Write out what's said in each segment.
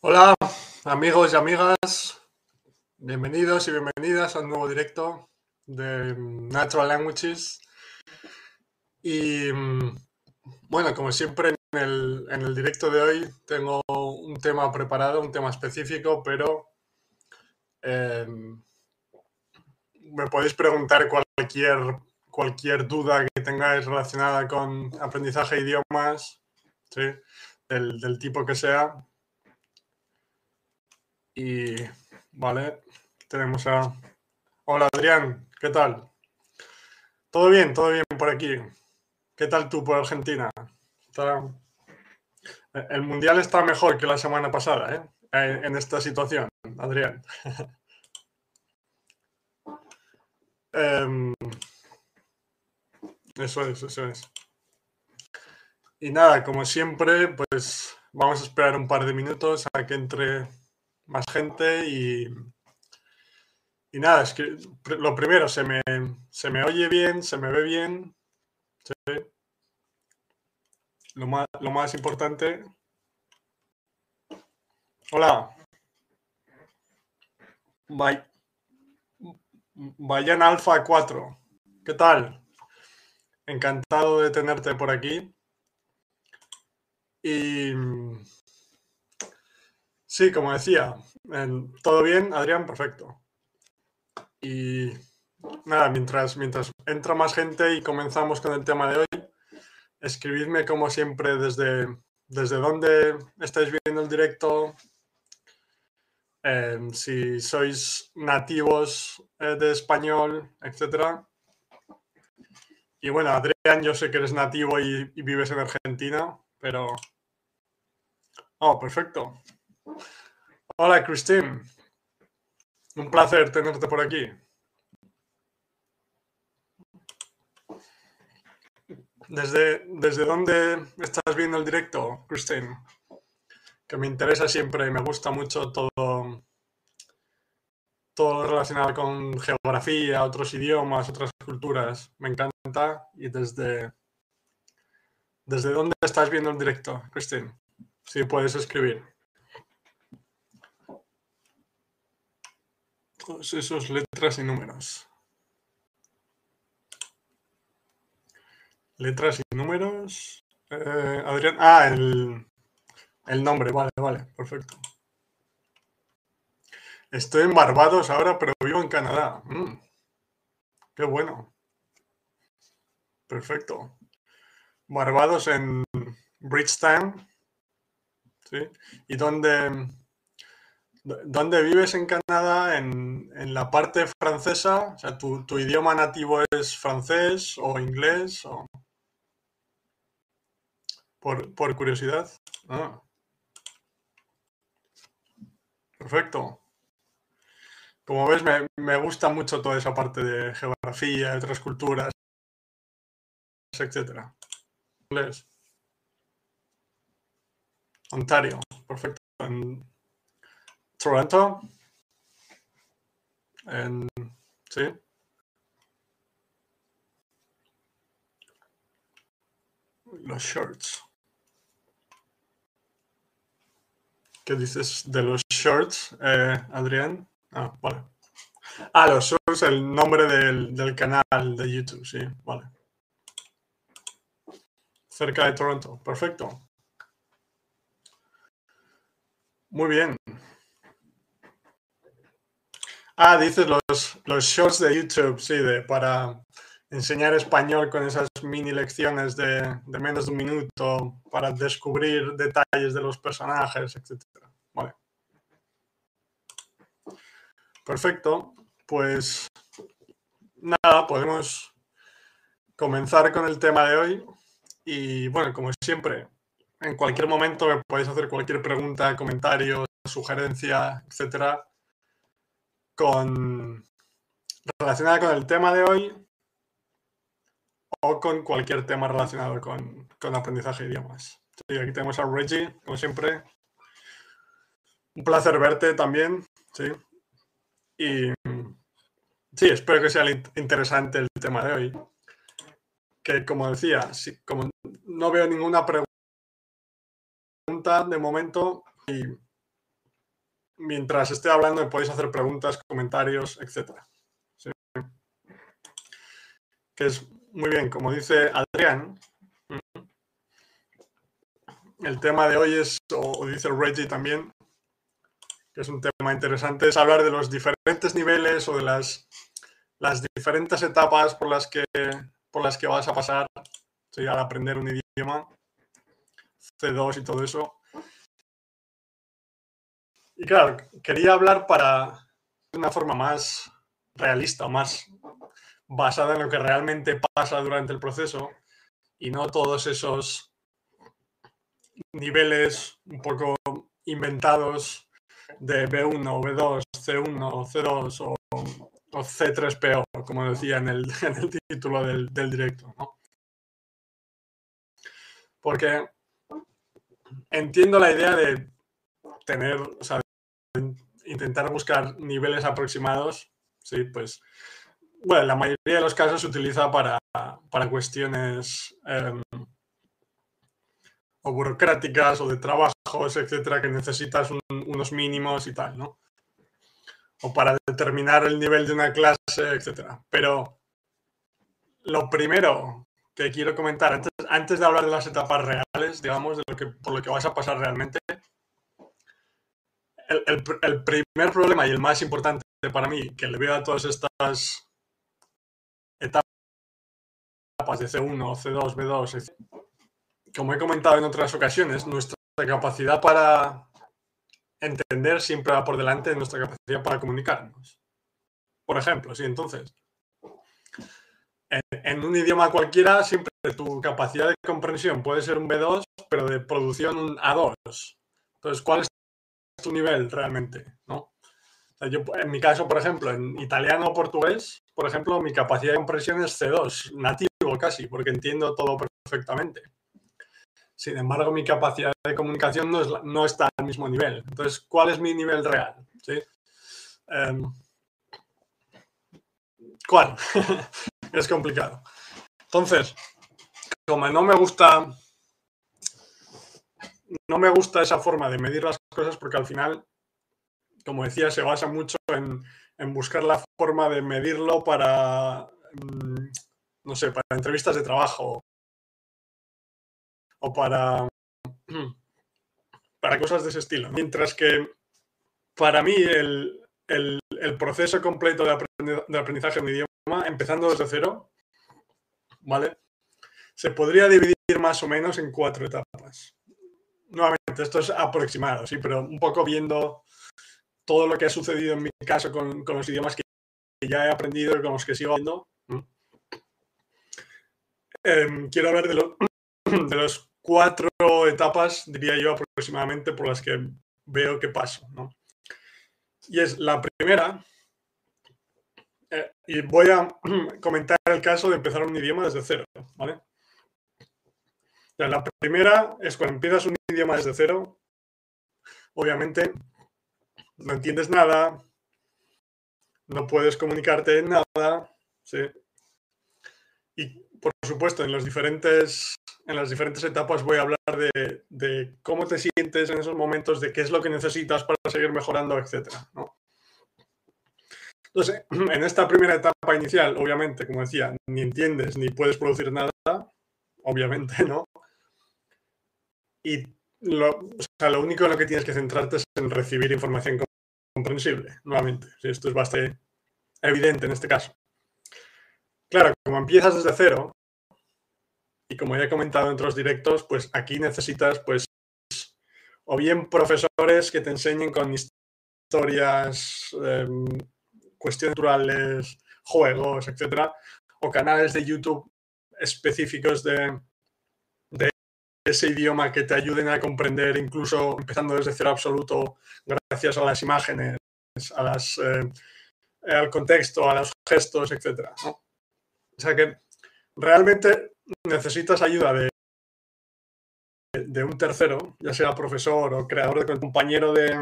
Hola amigos y amigas, bienvenidos y bienvenidas a un nuevo directo de Natural Languages. Y mm, bueno, como siempre en el, directo de hoy tengo un tema preparado, un tema específico, pero em, me podéis preguntar cualquier, cualquier duda que tengáis relacionada con aprendizaje de idiomas, del tipo que sea, y vale, tenemos a... Hola Adrián, ¿qué tal? Todo bien, todo bien por aquí. ¿Qué tal tú por Argentina? El Mundial está mejor que la semana pasada, ¿eh? En esta situación, Adrián. Em, eso es, eso es. Y nada, como siempre, pues vamos a esperar un par de minutos a que entre más gente y, y nada, es que lo primero, se me, se me oye bien, se me ve bien. Lo, más, lo más importante. Hola. Vayan Alfa 4. ¿Qué tal? Encantado de tenerte por aquí. Y Sí, como decía, todo bien, Adrián, perfecto. Y nada, mientras, mientras entra más gente y comenzamos con el tema de hoy, escribidme como siempre desde, desde dónde estáis viendo el directo, em, si sois nativos eh, de español, etc. Y bueno, Adrián, yo sé que eres nativo y, y vives en Argentina, pero... Oh, perfecto. Hola, Christine. Un placer tenerte por aquí. ¿Desde, ¿Desde dónde estás viendo el directo, Christine? Que me interesa siempre y me gusta mucho todo, todo relacionado con geografía, otros idiomas, otras culturas. Me encanta. ¿Y desde, desde dónde estás viendo el directo, Christine? Si puedes escribir. Esos letras y números. Letras y números. Eh, Adrián. Ah, el, nombre. Vale, vale. Perfecto. Estoy en Barbados ahora, pero vivo en Canadá. Mm, qué bueno. Perfecto. Barbados en Bridgetown. ¿Sí? ¿Y dónde, ¿Dónde vives en Canadá? ¿En, la parte francesa? O sea, ¿tu, idioma nativo es francés o inglés? Por, curiosidad. Ah. Perfecto. Como ves, me, gusta mucho toda esa parte de geografía, de otras culturas, etc. Ontario. Perfecto. Toronto. En, sí. Los shorts. ¿Qué dices de los shorts, eh, Adrián? Ah, vale. Ah, los shorts, el nombre del, del canal de YouTube, sí, vale. Cerca de Toronto, perfecto. Muy bien. Ah, dices los, los shorts de YouTube, sí, de, para enseñar español con esas mini lecciones de, menos de un minuto para descubrir detalles de los personajes, etc. Vale. Perfecto. Pues nada, podemos comenzar con el tema de hoy. Y bueno, como siempre, en cualquier momento me podéis hacer cualquier pregunta, comentario, sugerencia, etcétera con relacionada con el tema de hoy o con cualquier tema relacionado con, con aprendizaje de idiomas. aquí tenemos a Reggie, como siempre. Un placer verte también, sí. Y sí, espero que sea interesante el tema de hoy. Que como decía, sí, como no veo ninguna pregunta de momento y mientras esté hablando me podéis hacer preguntas, comentarios, etc. Que es muy bien, como dice Adrián, el tema de hoy es, o dice Reggie también, que es un tema interesante, es hablar de los diferentes niveles o de las, las diferentes etapas por las que, por las que vas a pasar al aprender un idioma, C2 y todo eso. Y claro, quería hablar para una forma más realista, más basada en lo que realmente pasa durante el proceso y no todos esos niveles un poco inventados de B1, B2, C1, C2 o, o C3PO, como decía en el, título del, del directo. ¿no? Porque entiendo la idea de tener, o sea, intentar buscar niveles aproximados, sí, pues, bueno, la mayoría de los casos se utiliza para, para cuestiones em, burocráticas o de trabajos, etcétera, que necesitas unos mínimos y tal, ¿no? O para determinar el nivel de una clase, etcétera. Pero lo primero que quiero comentar, antes, antes de hablar de las etapas reales, digamos, de lo que, por lo que vas a pasar realmente, el, primer problema y el más importante para mí que le veo a todas estas etapas de C1, C2, B2, como he comentado en otras ocasiones, nuestra capacidad para entender siempre va por delante de nuestra capacidad para comunicarnos. Por ejemplo, sí, entonces, en, en, un idioma cualquiera, siempre tu capacidad de comprensión puede ser un B2, pero de producción un A2. Entonces, ¿cuál es tu nivel realmente, ¿no? yo, en mi caso, por ejemplo, en italiano o portugués, por ejemplo, mi capacidad de comprensión es C2, nativo casi, porque entiendo todo perfectamente. Sin embargo, mi capacidad de comunicación no, es, no está al mismo nivel. Entonces, ¿cuál es mi nivel real? ¿Sí? Em, ¿Cuál? es complicado. Entonces, como no me gusta no me gusta esa forma de medir las cosas porque al final, como decía, se basa mucho en, buscar la forma de medirlo para, mm, no sé, para entrevistas de trabajo o para, para cosas de ese estilo. Mientras que para mí el, proceso completo de, de aprendizaje de un idioma, empezando desde cero, ¿vale? Se podría dividir más o menos en cuatro etapas nuevamente, esto es aproximado, sí, pero un poco viendo todo lo que ha sucedido en mi caso con, los idiomas que ya he aprendido y con los que sigo hablando. Em, quiero hablar de, de las cuatro etapas, diría yo, aproximadamente por las que veo que paso. Y es la primera, eh, y voy a comentar el caso de empezar un idioma desde cero, ¿vale? La primera es cuando empiezas un idioma desde cero, obviamente no entiendes nada, no puedes comunicarte en nada, ¿sí? Y por supuesto, en, los diferentes, en las diferentes etapas voy a hablar de, cómo te sientes en esos momentos, de qué es lo que necesitas para seguir mejorando, etc. ¿no? Entonces, en esta primera etapa inicial, obviamente, como decía, ni entiendes ni puedes producir nada, obviamente, ¿no? Y lo, lo único en lo que tienes que centrarte es en recibir información comprensible, nuevamente. Esto es bastante evidente en este caso. Claro, como empiezas desde cero, y como ya he comentado en otros directos, pues aquí necesitas, pues, o bien profesores que te enseñen con historias, em, cuestiones naturales, juegos, etcétera, o canales de YouTube específicos de, ese idioma que te ayuden a comprender, incluso empezando desde cero absoluto, gracias a las imágenes, a las, eh, al contexto, a los gestos, etc. O sea que realmente necesitas ayuda de, de un tercero, ya sea profesor o creador de compañero de,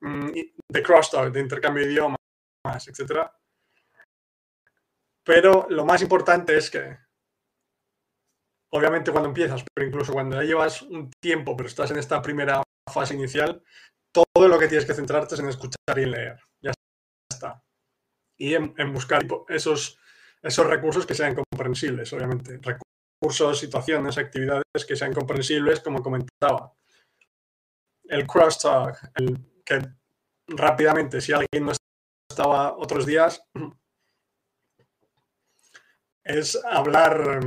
mm, de crosstalk, de intercambio de idiomas, etc. Pero lo más importante es que obviamente cuando empiezas, pero incluso cuando ya llevas un tiempo, pero estás en esta primera fase inicial, todo lo que tienes que centrarte es en escuchar y en leer. Ya está. Y en, buscar esos, esos recursos que sean comprensibles, obviamente. Recursos, situaciones, actividades que sean comprensibles, como comentaba. El crosstalk, el que rápidamente, si alguien no estaba otros días, es hablar.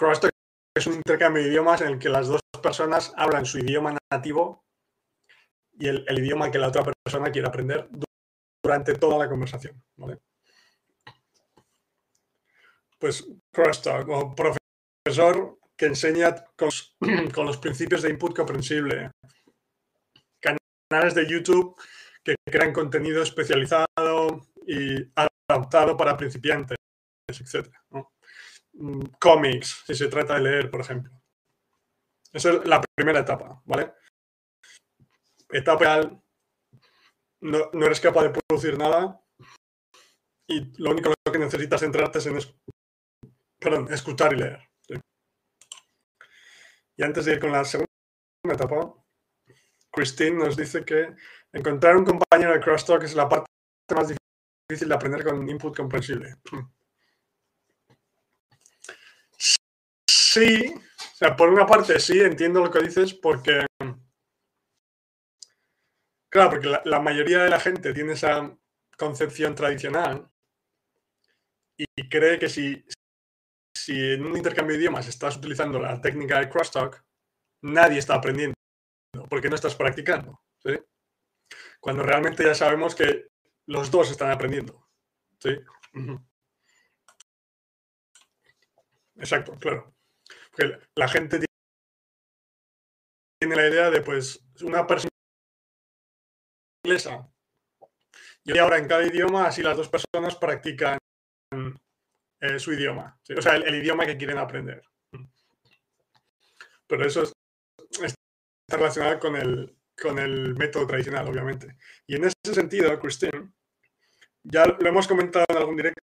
Crosstalk es un intercambio de idiomas en el que las dos personas hablan su idioma nativo y el, idioma que la otra persona quiere aprender durante toda la conversación. Pues crosstalk o profesor que enseña con, los principios de input comprensible. Canales de YouTube que crean contenido especializado y adaptado para principiantes, etc. cómics, si se trata de leer, por ejemplo. Esa es la primera etapa, ¿vale? Etapa real, no, no, eres capaz de producir nada y lo único que necesitas centrarte es en perdón, escuchar y leer. Y antes de ir con la segunda etapa, Christine nos dice que encontrar un compañero de crosstalk es la parte más difícil de aprender con input comprensible. Sí, o sea, por una parte sí, entiendo lo que dices porque, claro, porque la, mayoría de la gente tiene esa concepción tradicional y cree que si, si en un intercambio de idiomas estás utilizando la técnica de crosstalk, nadie está aprendiendo porque no estás practicando. ¿sí? Cuando realmente ya sabemos que los dos están aprendiendo. ¿sí? Exacto, claro la gente tiene la idea de, pues, una persona inglesa y ahora en cada idioma, así las dos personas practican eh, su idioma, o sea, el, idioma que quieren aprender. Pero eso está relacionado con el, con el método tradicional, obviamente. Y en ese sentido, Christine, ya lo hemos comentado en algún directo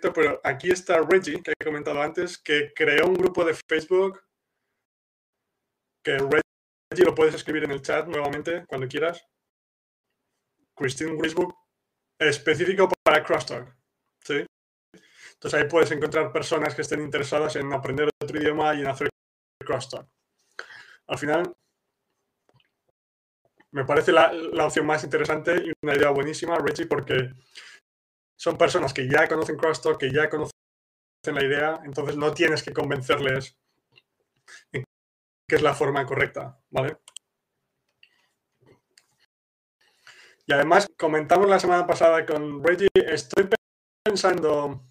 pero aquí está Reggie, que he comentado antes, que creó un grupo de Facebook, que Reggie lo puedes escribir en el chat nuevamente cuando quieras. Christine Facebook, específico para Crosstalk. ¿sí? Entonces ahí puedes encontrar personas que estén interesadas en aprender otro idioma y en hacer Crosstalk. Al final, me parece la opción más interesante y una idea buenísima, Reggie, porque son personas que ya conocen Crosstalk, que ya conocen la idea, entonces no tienes que convencerles que es la forma correcta, ¿vale? Y además, comentamos la semana pasada con Reggie, estoy pensando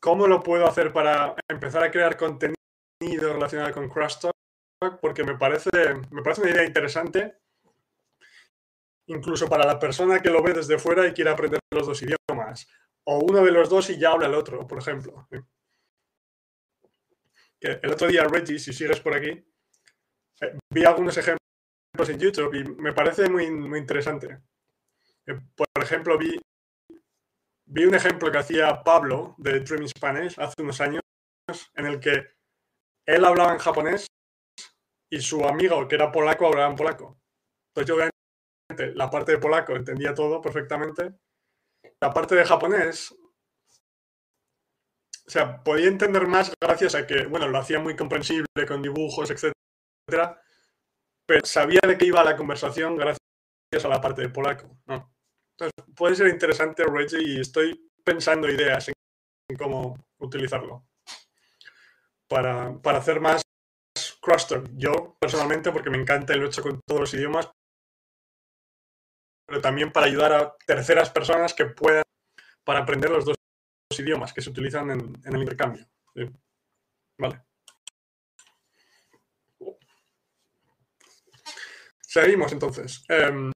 cómo lo puedo hacer para empezar a crear contenido relacionado con Crosstalk, porque me parece, me parece una idea interesante incluso para la persona que lo ve desde fuera y quiere aprender los dos idiomas. O uno de los dos y ya habla el otro, por ejemplo. El otro día, Reggie, si sigues por aquí, eh, vi algunos ejemplos en YouTube y me parece muy, muy interesante. Eh, por ejemplo, vi, vi un ejemplo que hacía Pablo de Dream Spanish hace unos años, en el que él hablaba en japonés y su amigo, que era polaco, hablaba en polaco. Entonces yo la parte de polaco entendía todo perfectamente. La parte de japonés, o sea, podía entender más gracias a que, bueno, lo hacía muy comprensible con dibujos, etcétera, pero sabía de qué iba la conversación gracias a la parte de polaco. Entonces, puede ser interesante, Reggie, y estoy pensando ideas en cómo utilizarlo para, para hacer más crosstalk. Yo, personalmente, porque me encanta el hecho con todos los idiomas, pero también para ayudar a terceras personas que puedan, para aprender los dos idiomas que se utilizan en, el intercambio. Vale. Seguimos entonces. Em,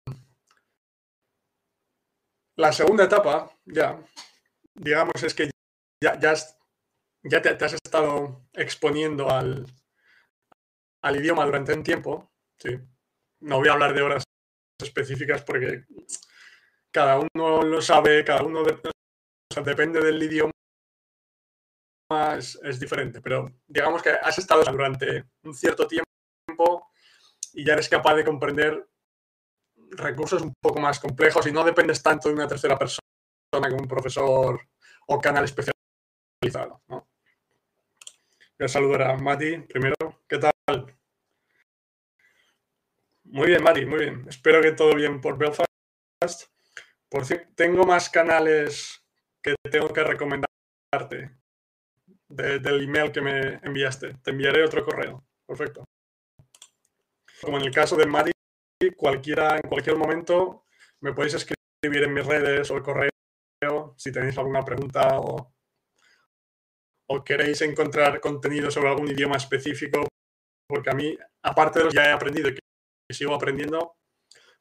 la segunda etapa, ya, digamos, es que ya, ya, ya te, has estado exponiendo al, al idioma durante un tiempo. ¿sí? No voy a hablar de horas específicas porque cada uno lo sabe, cada uno depende del idioma, es, diferente, pero digamos que has estado durante un cierto tiempo y ya eres capaz de comprender recursos un poco más complejos y no dependes tanto de una tercera persona como un profesor o canal especializado. ¿no? Saludar a Mati primero. ¿Qué tal? Muy bien, Mati, muy bien. Espero que todo bien por Belfast. Por cierto, tengo más canales que tengo que recomendarte del email que me enviaste. Te enviaré otro correo. Perfecto. Como en el caso de Mati, cualquiera, en cualquier momento me podéis escribir en mis redes o el correo si tenéis alguna pregunta o, o queréis encontrar contenido sobre algún idioma específico, porque a mí, aparte de los que ya he aprendido y que sigo aprendiendo,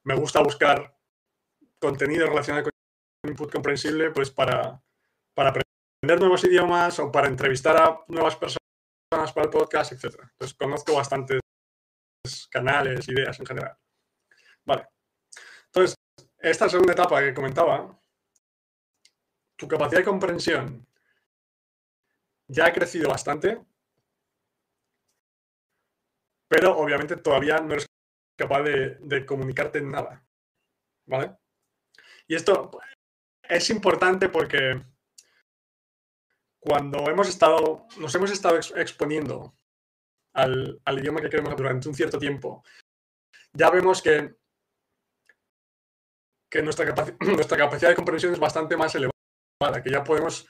me gusta buscar contenido relacionado con input comprensible, pues para, para aprender nuevos idiomas o para entrevistar a nuevas personas para el podcast, etc. Entonces, conozco bastantes canales, ideas en general. Vale. Entonces, esta segunda etapa que comentaba, tu capacidad de comprensión ya ha crecido bastante, pero obviamente todavía no eres capaz de, de comunicarte nada. ¿Vale? Y esto es importante porque cuando hemos estado, nos hemos estado exponiendo al, idioma que queremos durante un cierto tiempo, ya vemos que, que nuestra, nuestra capacidad de comprensión es bastante más elevada, que ya podemos,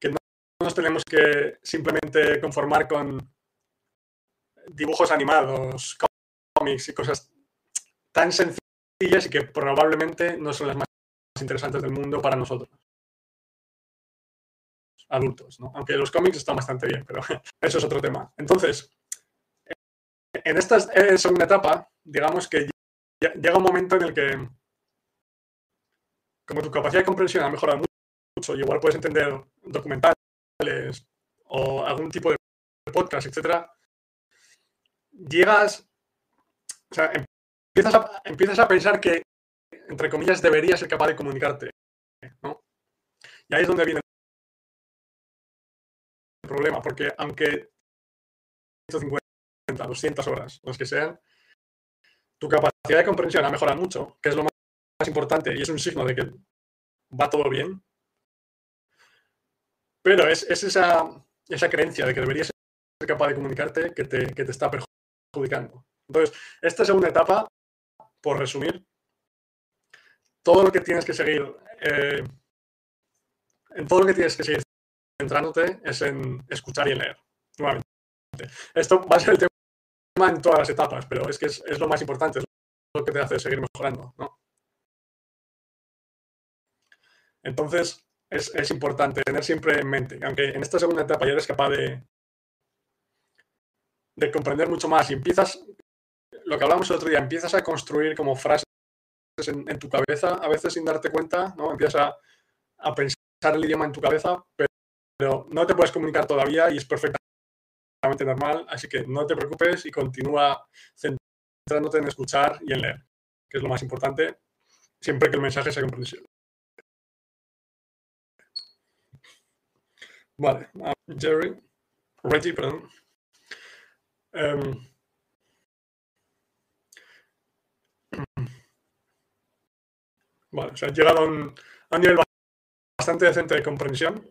que no nos tenemos que simplemente conformar con dibujos animados, cómics y cosas tan sencillas y que probablemente no son las más interesantes del mundo para nosotros. Adultos, ¿no? Aunque los cómics están bastante bien, pero eso es otro tema. Entonces, en esta segunda etapa, digamos que llega un momento en el que, como tu capacidad de comprensión ha mejorado mucho, y igual puedes entender documentales o algún tipo de podcast, etcétera, llegas, o sea, empiezas a, empiezas a pensar que entre comillas, deberías ser capaz de comunicarte. ¿no? Y ahí es donde viene el problema, porque aunque 150, 200 horas, los que sean, tu capacidad de comprensión ha mejorado mucho, que es lo más importante y es un signo de que va todo bien. Pero es, esa, esa, creencia de que deberías ser capaz de comunicarte que te, que te está perjudicando. Entonces, esta segunda etapa, por resumir, todo lo que tienes que seguir, eh, en todo lo que tienes que seguir centrándote es en escuchar y en leer. Nuevamente. Esto va a ser el tema en todas las etapas, pero es que es, lo más importante, es lo que te hace seguir mejorando. Entonces, es, es, importante tener siempre en mente, aunque en esta segunda etapa ya eres capaz de, de comprender mucho más y empiezas, lo que hablamos el otro día, empiezas a construir como frases en, tu cabeza, a veces sin darte cuenta, ¿no? Empiezas a, pensar el idioma en tu cabeza, pero, no te puedes comunicar todavía y es perfectamente normal, así que no te preocupes y continúa centrándote en escuchar y en leer, que es lo más importante, siempre que el mensaje sea comprensible. Vale, Jerry, Reggie, perdón. Em, Bueno, o sea, llegado a un, nivel bastante decente de comprensión,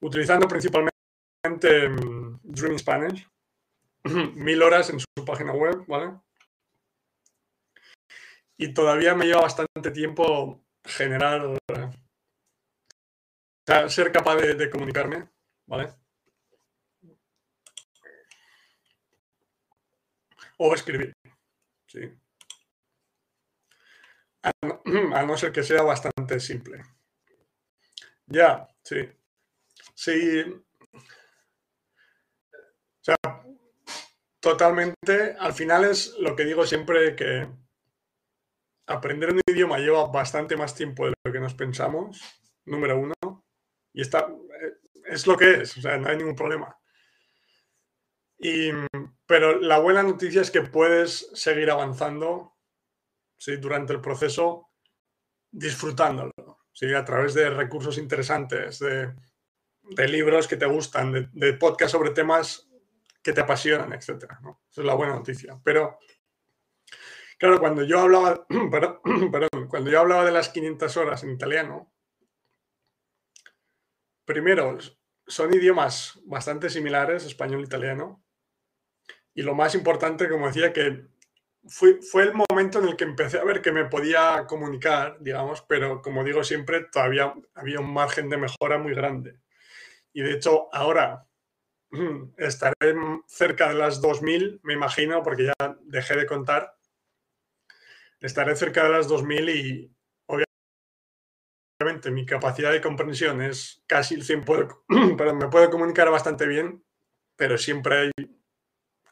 utilizando principalmente Dreaming Spanish, mil horas en su página web, ¿vale? Y todavía me lleva bastante tiempo generar, ser capaz de, de comunicarme, ¿vale? O escribir, sí. A no, ser que sea bastante simple. Ya, sí. Sí. O sea, totalmente. Al final es lo que digo siempre que aprender un idioma lleva bastante más tiempo de lo que nos pensamos, número uno. Y está, es lo que es, o sea, no hay ningún problema. Y, pero la buena noticia es que puedes seguir avanzando ¿sí? durante el proceso disfrutándolo, ¿sí? a través de recursos interesantes, de, libros que te gustan, de, podcasts sobre temas que te apasionan, etc. Esa es la buena noticia. Pero Claro, cuando yo hablaba, cuando yo hablaba de las 500 horas en italiano, primero, son idiomas bastante similares, español e italiano. Y lo más importante, como decía, que fue, fue el momento en el que empecé a ver que me podía comunicar, digamos, pero como digo siempre, todavía había un margen de mejora muy grande. Y de hecho, ahora estaré cerca de las 2.000, me imagino, porque ya dejé de contar. Estaré cerca de las 2.000 y obviamente mi capacidad de comprensión es casi el 100%, pero me puedo comunicar bastante bien, pero siempre hay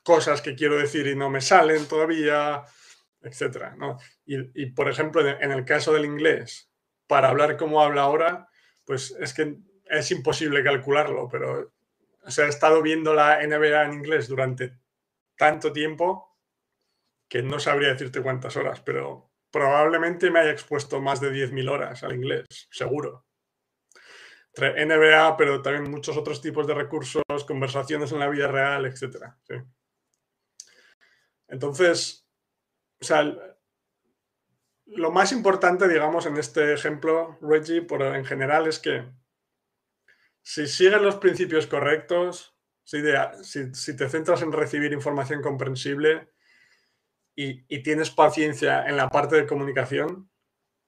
cosas que quiero decir y no me salen todavía, etc. Y, por ejemplo, en el caso del inglés, para hablar como habla ahora, pues es que es imposible calcularlo, pero o sea, he estado viendo la NBA en inglés durante tanto tiempo que no sabría decirte cuántas horas, pero probablemente me haya expuesto más de 10.000 horas al inglés, seguro. NBA, pero también muchos otros tipos de recursos, conversaciones en la vida real, etc. Entonces, o sea, lo más importante, digamos, en este ejemplo, Reggie, por, en general, es que si sigues los principios correctos, si, te centras en recibir información comprensible y, tienes paciencia en la parte de comunicación,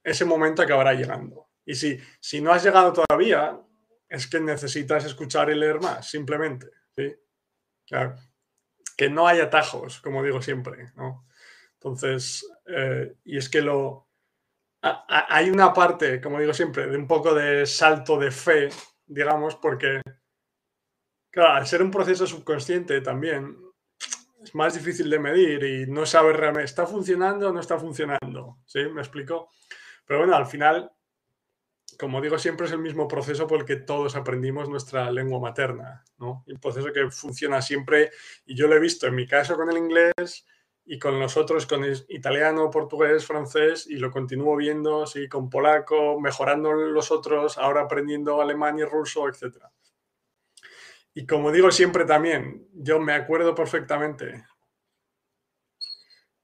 ese momento acabará llegando. Y si, si no has llegado todavía, es que necesitas escuchar y leer más, simplemente. Que no hay atajos, como digo siempre. Entonces, eh, y es que lo... hay una parte, como digo siempre, de un poco de salto de fe digamos, porque, claro, al ser un proceso subconsciente también es más difícil de medir y no sabes realmente, ¿está funcionando o no está funcionando? ¿Sí? ¿Me explico? Pero bueno, al final, como digo, siempre es el mismo proceso por el que todos aprendimos nuestra lengua materna, ¿no? Un proceso que funciona siempre y yo lo he visto en mi caso con el inglés y con los otros, con italiano, portugués, francés, y lo continúo viendo, sí, con polaco, mejorando los otros, ahora aprendiendo alemán y ruso, etc. Y como digo siempre también, yo me acuerdo perfectamente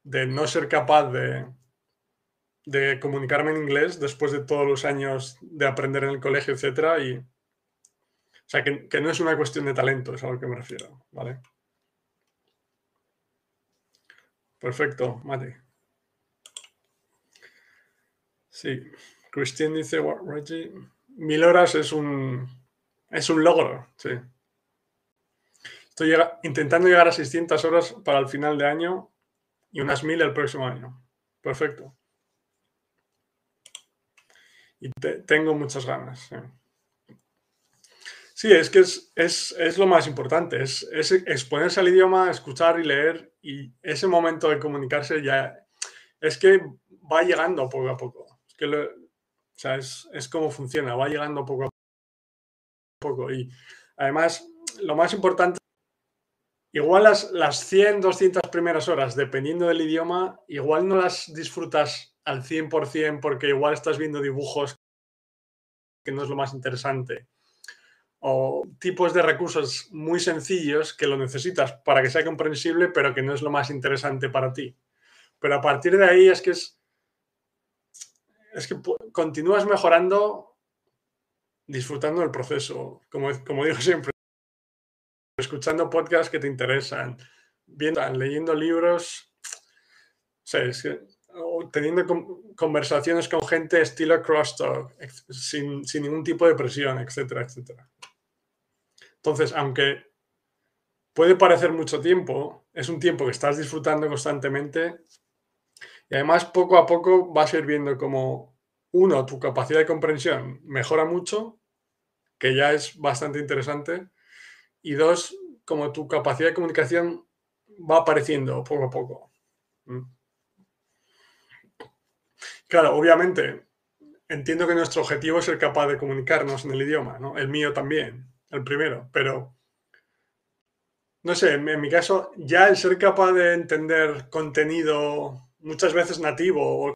de no ser capaz de, de comunicarme en inglés después de todos los años de aprender en el colegio, etc. Y, o sea, que, que no es una cuestión de talento, es a lo que me refiero, ¿vale? Perfecto, Mate. Sí, Cristian dice, Reggie, mil horas es un, es un logro, sí. Estoy intentando llegar a 600 horas para el final de año y unas mil el próximo año. Perfecto. Y tengo muchas ganas. Sí. Es que es, lo más importante, es, exponerse al idioma, escuchar y leer y ese momento de comunicarse ya es que va llegando poco a poco. Es que o sea, es, es como funciona, va llegando poco a poco. Y además, lo más importante, igual las, las 100, 200 primeras horas, dependiendo del idioma, igual no las disfrutas al 100% porque igual estás viendo dibujos que no es lo más interesante o tipos de recursos muy sencillos que lo necesitas para que sea comprensible, pero que no es lo más interesante para ti. Pero a partir de ahí es que es, es que continúas mejorando disfrutando del proceso, como, como digo siempre, escuchando podcasts que te interesan, viendo, leyendo libros, o teniendo conversaciones con gente estilo crosstalk, sin, sin ningún tipo de presión, etcétera, etcétera. Entonces, aunque puede parecer mucho tiempo, es un tiempo que estás disfrutando constantemente y además poco a poco vas a ir viendo como, uno, tu capacidad de comprensión mejora mucho, que ya es bastante interesante, y dos, como tu capacidad de comunicación va apareciendo poco a poco. ¿Mm? Claro, obviamente, entiendo que nuestro objetivo es ser capaz de comunicarnos en el idioma, ¿no? El mío también el primero, pero no sé, en, mi caso, ya el ser capaz de entender contenido muchas veces nativo o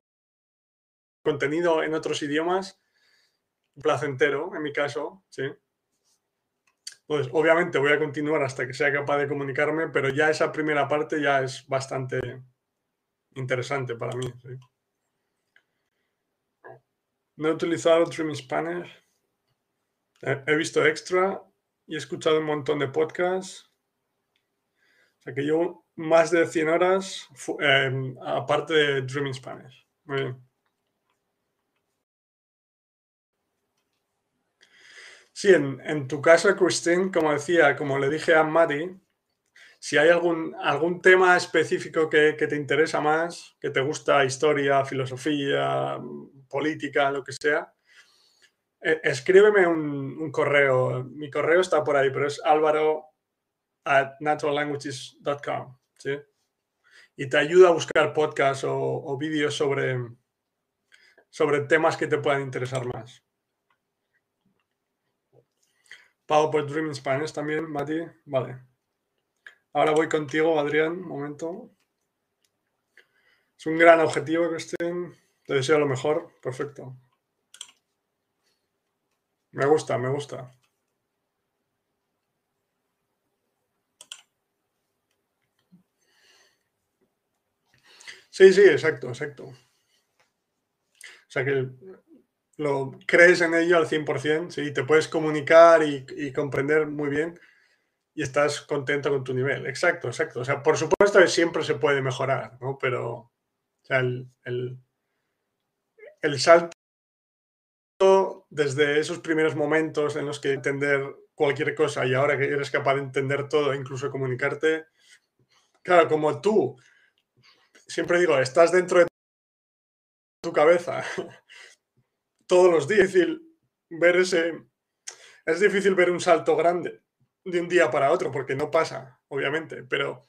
contenido en otros idiomas, placentero, en mi caso, sí. Entonces, obviamente voy a continuar hasta que sea capaz de comunicarme, pero ya esa primera parte ya es bastante, interesante para mí. No he utilizado Dream Spanner. He visto extra y he escuchado un montón de podcasts. O sea que llevo más de 100 horas em, aparte de Dreaming Spanish. Muy bien. Sí, en, tu caso, Christine, como decía, como le dije a Maddie, si hay algún, algún tema específico que, te interesa más, que te gusta historia, filosofía, política, lo que sea, e, escríbeme un, correo. Mi correo está por ahí, pero es álvaro at naturallanguages.com. ¿sí? Y te ayuda a buscar podcasts o, vídeos sobre, sobre temas que te puedan interesar más. Pago por Dreaming Spanish también, Mati. Vale. Ahora voy contigo, Adrián. Un momento. Es un gran objetivo, Cristian. Te deseo lo mejor. Perfecto. Me gusta, me gusta. Sí, sí, exacto, exacto. O sea que lo crees en ello al 100%, sí, te puedes comunicar y, comprender muy bien y estás contento con tu nivel. Exacto, exacto. O sea, por supuesto que siempre se puede mejorar, ¿no? Pero el salto desde esos primeros momentos en los que entender cualquier cosa y ahora que eres capaz de entender todo, incluso comunicarte, claro, como tú, siempre digo, estás dentro de tu cabeza todos los días, es difícil ver ese, es difícil ver un salto grande de un día para otro porque no pasa, obviamente, pero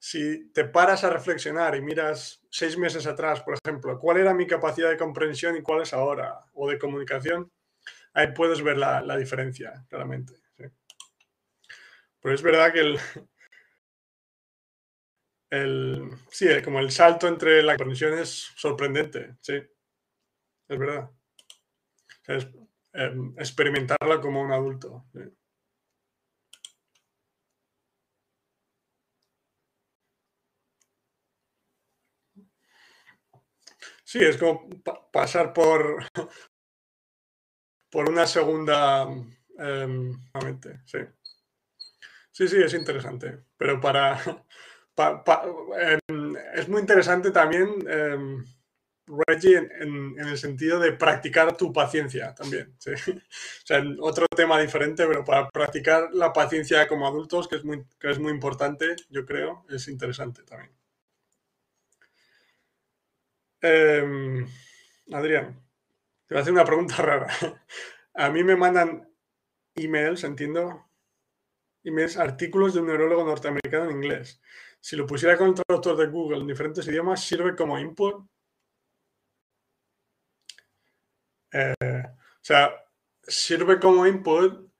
si te paras a reflexionar y miras seis meses atrás, por ejemplo, cuál era mi capacidad de comprensión y cuál es ahora, o de comunicación, ahí puedes ver la, diferencia, claramente. Pero es verdad que el, el, sí, como el salto entre la comprensión es sorprendente, sí, es verdad. Es, em, experimentarla como un adulto. Es como pasar por, por una segunda... Em, sí. sí, sí, es interesante. Pero para... Em, es muy interesante también, em, Reggie, en, el sentido de practicar tu paciencia también. ¿sí? O sea, otro tema diferente, pero para practicar la paciencia como adultos, que es muy, que es muy importante, yo creo, es interesante también. Em, Adrián, te voy a hacer una pregunta rara. A mí me mandan emails, entiendo, emails, artículos de un neurólogo norteamericano en inglés. Si lo pusiera con el traductor de Google en diferentes idiomas, ¿sirve como input? Eh, o sea, sirve como input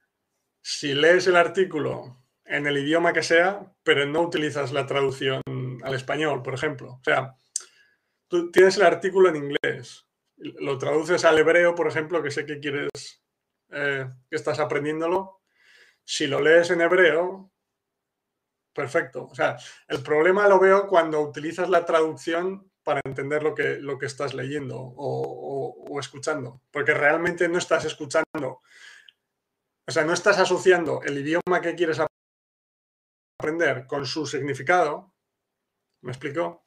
si lees el artículo en el idioma que sea, pero no utilizas la traducción al español, por ejemplo. O sea, tú tienes el artículo en inglés, lo traduces al hebreo, por ejemplo, que sé que quieres, eh, que estás aprendiéndolo. Si lo lees en hebreo, perfecto. O sea, el problema lo veo cuando utilizas la traducción para entender lo que, lo que estás leyendo o, escuchando, porque realmente no estás escuchando, o sea, no estás asociando el idioma que quieres aprender con su significado. ¿Me explico?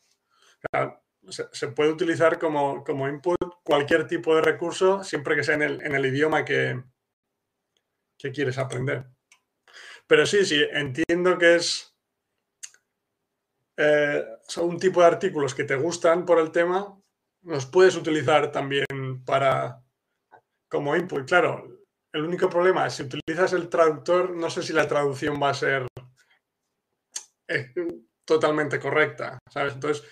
Se, puede utilizar como, input cualquier tipo de recurso siempre que sea en el, idioma que, que, quieres aprender. Pero sí, sí, entiendo que es eh, son un tipo de artículos que te gustan por el tema, los puedes utilizar también para como input. Claro, el único problema es si utilizas el traductor, no sé si la traducción va a ser eh, totalmente correcta, ¿sabes? Entonces,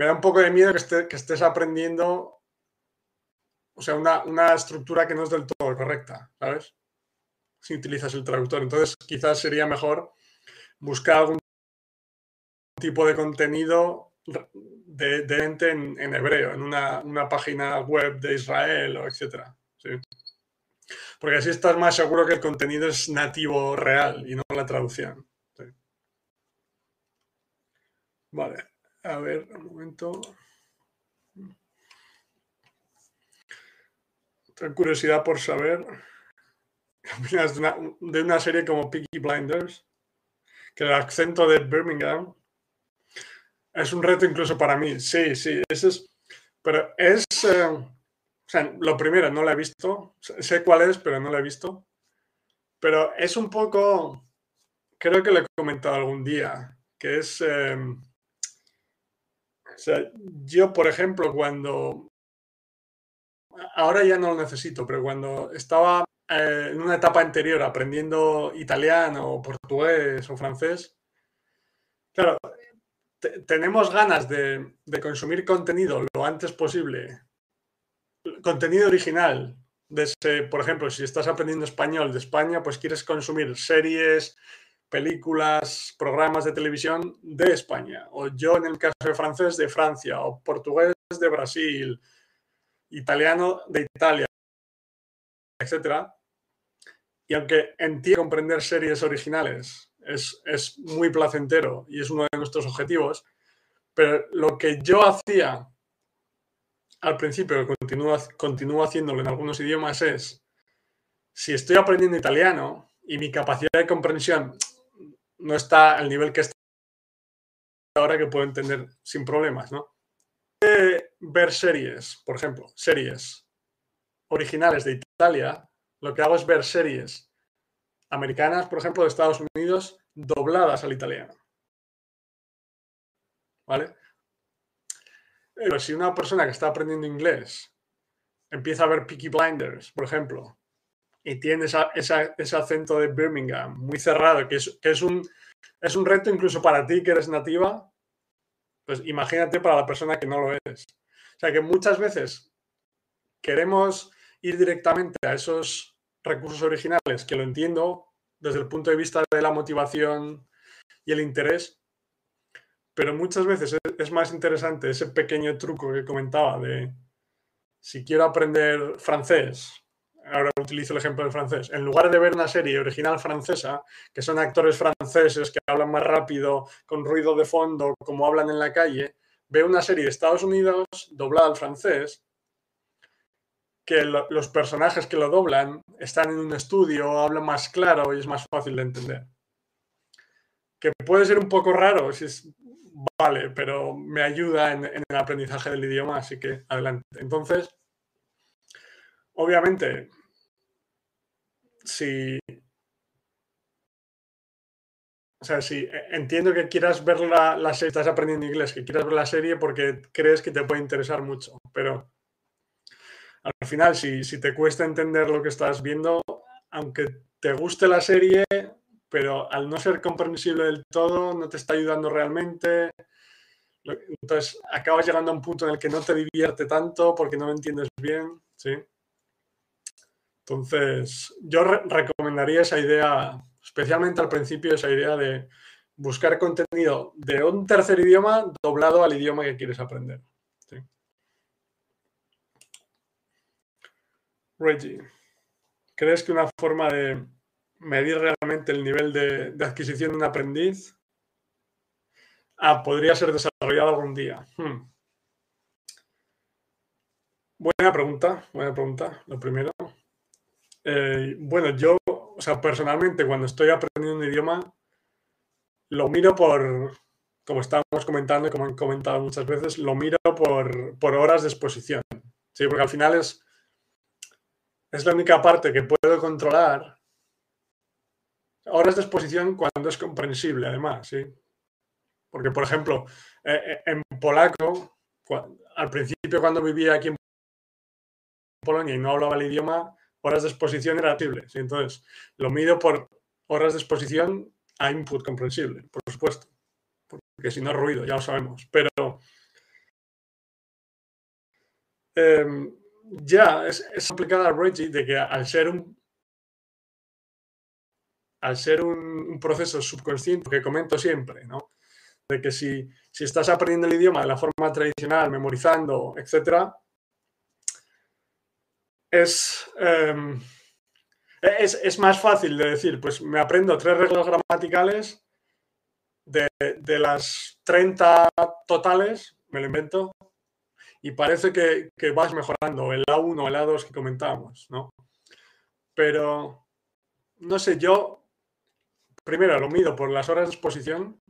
me da un poco de miedo que, estés aprendiendo, o sea, una, estructura que no es del todo correcta, ¿sabes? Si utilizas el traductor. Entonces, quizás sería mejor buscar algún tipo de contenido de, ente en, hebreo, en una, página web de Israel o etcétera. Porque así estás más seguro que el contenido es nativo real y no la traducción. Vale. A ver, un momento. Tengo curiosidad por saber qué opinas de una, de una serie como Peaky Blinders, que el acento de Birmingham es un reto incluso para mí. Sí, sí, eso es. Pero es. eh, o sea, lo primero, no la he visto. Sé cuál es, pero no la he visto. Pero es un poco. Creo que lo he comentado algún día. Que es. eh, o sea, yo, por ejemplo, cuando. Ahora ya no lo necesito, pero cuando estaba eh, en una etapa anterior aprendiendo italiano, portugués o francés, claro, te- tenemos ganas de, de consumir contenido lo antes posible, contenido original. Por ejemplo, si estás aprendiendo español de España, pues quieres consumir series, películas, programas de televisión de España. O yo, en el caso de francés, de Francia. O portugués de Brasil. Italiano de Italia, etcétera. Y aunque entiendo comprender series originales es, es muy placentero y es uno de nuestros objetivos, pero lo que yo hacía al principio, que continúo, continúo haciéndolo en algunos idiomas, es, si estoy aprendiendo italiano y mi capacidad de comprensión no está al nivel que está ahora, que puedo entender sin problemas, ¿no? Eh, ver series, por ejemplo, series originales de Italia, lo que hago es ver series americanas, por ejemplo, de Estados Unidos, dobladas al italiano. ¿Vale? Pero si una persona que está aprendiendo inglés empieza a ver Peaky Blinders, por ejemplo, y tiene ese acento de Birmingham muy cerrado, que, es, es, un, es un reto incluso para ti que eres nativa, pues imagínate para la persona que no lo es. O sea que muchas veces queremos ir directamente a esos recursos originales, que lo entiendo desde el punto de vista de la motivación y el interés, pero muchas veces es, es más interesante ese pequeño truco que comentaba de si quiero aprender francés, ahora utilizo el ejemplo del francés, en lugar de ver una serie original francesa, que son actores franceses que hablan más rápido, con ruido de fondo, como hablan en la calle, veo una serie de Estados Unidos doblada al francés, que lo- los personajes que lo doblan están en un estudio, hablan más claro y es más fácil de entender. Que puede ser un poco raro, si es vale, pero me ayuda en el aprendizaje del idioma, así que adelante. Entonces, obviamente, si. O sea, si entiendo que quieras ver la, la serie, estás aprendiendo inglés, que quieras ver la serie porque crees que te puede interesar mucho, pero al final, si, si te cuesta entender lo que estás viendo, aunque te guste la serie, pero al no ser comprensible del todo, no te está ayudando realmente. Entonces, acabas llegando a un punto en el que no te divierte tanto porque no lo entiendes bien, ¿sí? Entonces, yo re- recomendaría esa idea, especialmente al principio, esa idea de buscar contenido de un tercer idioma doblado al idioma que quieres aprender. Reggie, ¿crees que una forma de medir realmente el nivel de, de adquisición de un aprendiz ah, podría ser desarrollado algún día? Hmm. Buena pregunta, buena pregunta, lo primero. Eh, bueno, yo, o sea, personalmente cuando estoy aprendiendo un idioma, lo miro por, como estábamos comentando y como han comentado muchas veces, lo miro por, por horas de exposición. Sí, porque al final es, es la única parte que puedo controlar. Horas de exposición cuando es comprensible, además, sí. Porque, por ejemplo, eh, eh, en polaco, al principio cuando vivía aquí en Polonia y no hablaba el idioma, horas de exposición era posible. Entonces, lo mido por horas de exposición a input comprensible, por supuesto. Porque si no, ruido, ya lo sabemos. Pero em, ya es, es aplicada a Reggie de que al ser un al ser un, un proceso subconsciente que comento siempre, ¿no? De que si, si estás aprendiendo el idioma de la forma tradicional, memorizando, etcétera, es, em, es, es más fácil de decir, pues me aprendo tres reglas gramaticales, de, de las 30 totales, me lo invento, y parece que, que, vas mejorando el A1, el A2 que comentábamos, ¿no? Pero, no sé, yo primero lo mido por las horas de exposición,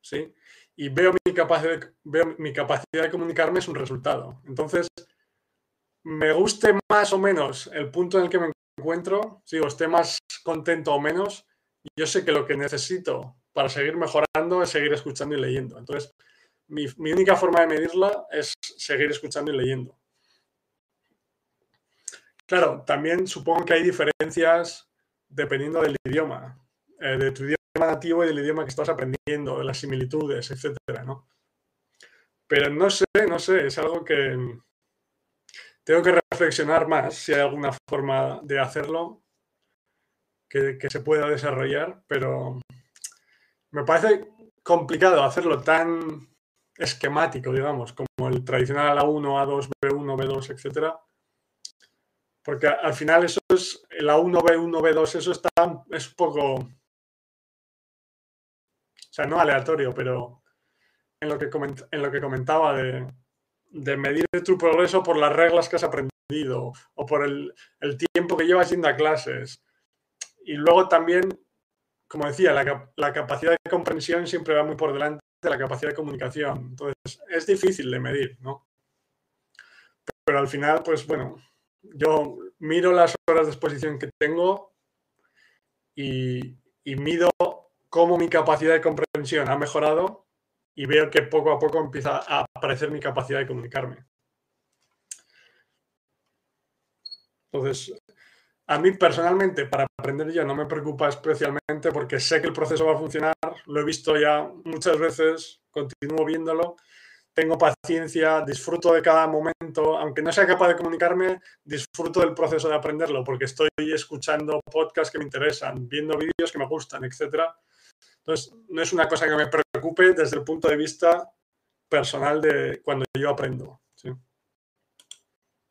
¿sí? Y veo mi capacidad, veo mi capacidad de comunicarme es un resultado. Entonces, me guste más o menos el punto en el que me encuentro, si o esté más contento o menos, yo sé que lo que necesito para seguir mejorando es seguir escuchando y leyendo. Entonces, mi, mi única forma de medirla es seguir escuchando y leyendo. Claro, también supongo que hay diferencias dependiendo del idioma, eh, de tu idioma nativo y del idioma que estás aprendiendo, de las similitudes, etcétera, ¿no? Pero no sé, no sé, es algo que tengo que reflexionar más si hay alguna forma de hacerlo que, que se pueda desarrollar, pero me parece complicado hacerlo tan esquemático, digamos, como el tradicional A1, A2, B1, B2, etcétera. Porque al final eso es, el A1, B1, B2, eso está, es un poco, o sea, no aleatorio, pero en lo que, coment, en lo que comentaba de, de, medir tu progreso por las reglas que has aprendido o por el, el tiempo que llevas yendo a clases. Y luego también, como decía, la, la capacidad de comprensión siempre va muy por delante de la capacidad de comunicación. Entonces, es difícil de medir, ¿no? Pero al final, pues bueno, yo miro las horas de exposición que tengo y, y mido cómo mi capacidad de comprensión ha mejorado y veo que poco a poco empieza a aparecer mi capacidad de comunicarme. Entonces, a mí personalmente, para aprender yo, no me preocupa especialmente porque sé que el proceso va a funcionar, lo he visto ya muchas veces, continúo viéndolo, tengo paciencia, disfruto de cada momento, aunque no sea capaz de comunicarme, disfruto del proceso de aprenderlo porque estoy escuchando podcasts que me interesan, viendo vídeos que me gustan, etc. Entonces, no es una cosa que me preocupe desde el punto de vista personal de cuando yo aprendo. ¿sí?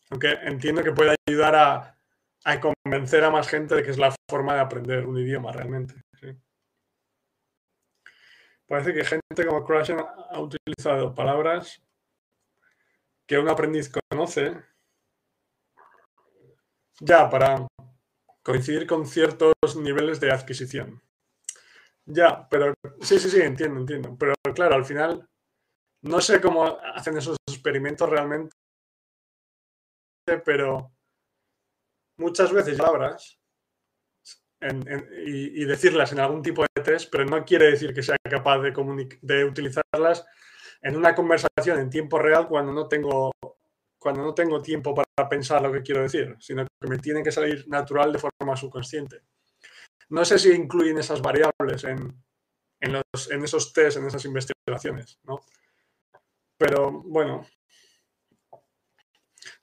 Aunque entiendo que puede ayudar a convencer a más gente de que es la forma de aprender un idioma realmente. Parece que gente como Crashen ha utilizado palabras que un aprendiz conoce ya para coincidir con ciertos niveles de adquisición. Ya, pero sí, sí, sí, entiendo, entiendo. Pero claro, al final no sé cómo hacen esos experimentos realmente, pero muchas veces palabras y, decirlas en algún tipo de test, pero no quiere decir que sea capaz de, de utilizarlas en una conversación en tiempo real cuando no tengo cuando no tengo tiempo para pensar lo que quiero decir, sino que me tiene que salir natural de forma subconsciente. No sé si incluyen esas variables en, en, los, en esos test, en esas investigaciones, ¿no? Pero bueno,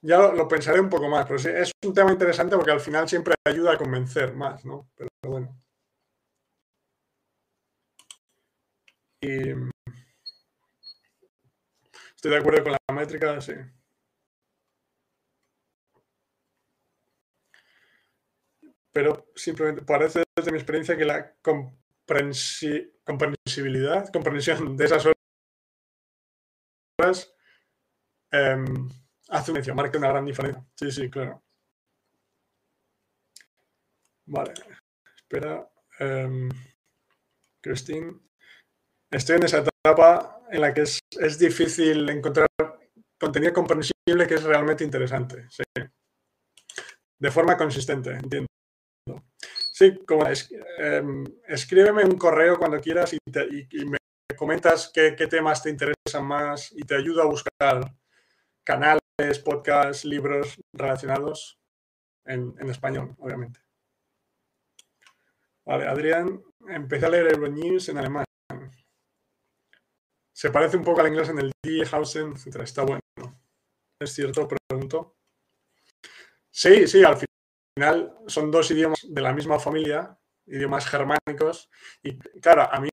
ya lo, pensaré un poco más, pero sí, es un tema interesante porque al final siempre ayuda a convencer más, ¿no? Pero, pero bueno. Y estoy de acuerdo con la métrica, sí. Pero simplemente parece desde mi experiencia que la comprensi comprensibilidad, comprensión de esas horas eh, hace una marca una gran diferencia. Sí, sí, claro. Vale, espera. Um, Christine. Estoy en esa etapa en la que es, es, difícil encontrar contenido comprensible que es realmente interesante. Sí. De forma consistente, entiendo. Sí, como es, um, escríbeme un correo cuando quieras y, te, y, me comentas qué, qué temas te interesan más y te ayudo a buscar canales podcasts, libros relacionados en, en, español, obviamente. Vale, Adrián, empecé a leer Euronews en alemán. Se parece un poco al inglés en el Die Hausen, etc. Está bueno. ¿Es cierto? Pregunto. Sí, sí, al final son dos idiomas de la misma familia, idiomas germánicos. Y claro, a mí,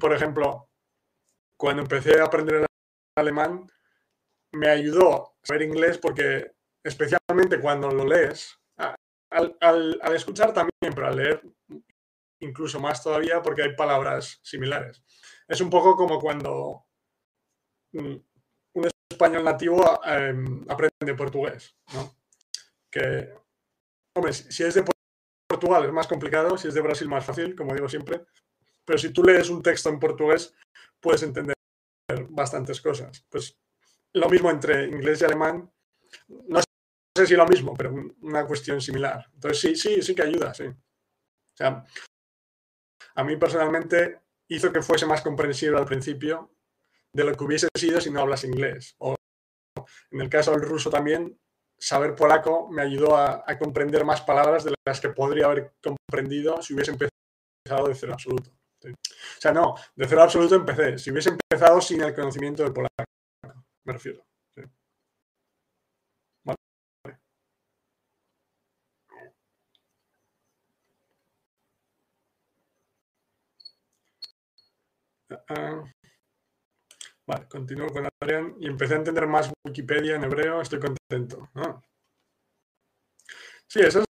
por ejemplo, cuando empecé a aprender el alemán, me ayudó saber inglés porque especialmente cuando lo lees, al, al, al, escuchar también, pero al leer incluso más todavía porque hay palabras similares. es un poco como cuando mm, un español nativo em, aprende portugués, ¿no? Que, hombre, si es de Portugal es más complicado, si es de Brasil más fácil, como digo siempre, pero si tú lees un texto en portugués puedes entender bastantes cosas. Pues lo mismo entre inglés y alemán, no sé si lo mismo, pero una cuestión similar. Entonces sí, sí, sí que ayuda, sí. O sea, a mí personalmente hizo que fuese más comprensible al principio de lo que hubiese sido si no hablas inglés. O en el caso del ruso también, saber polaco me ayudó a, comprender más palabras de las que podría haber comprendido si hubiese empezado de cero absoluto. O sea, no, de cero absoluto empecé. Si hubiese empezado sin el conocimiento del polaco, me refiero. Ah, vale, continúo con Adrián y empecé a entender más Wikipedia en hebreo, estoy contento. Sí, esa es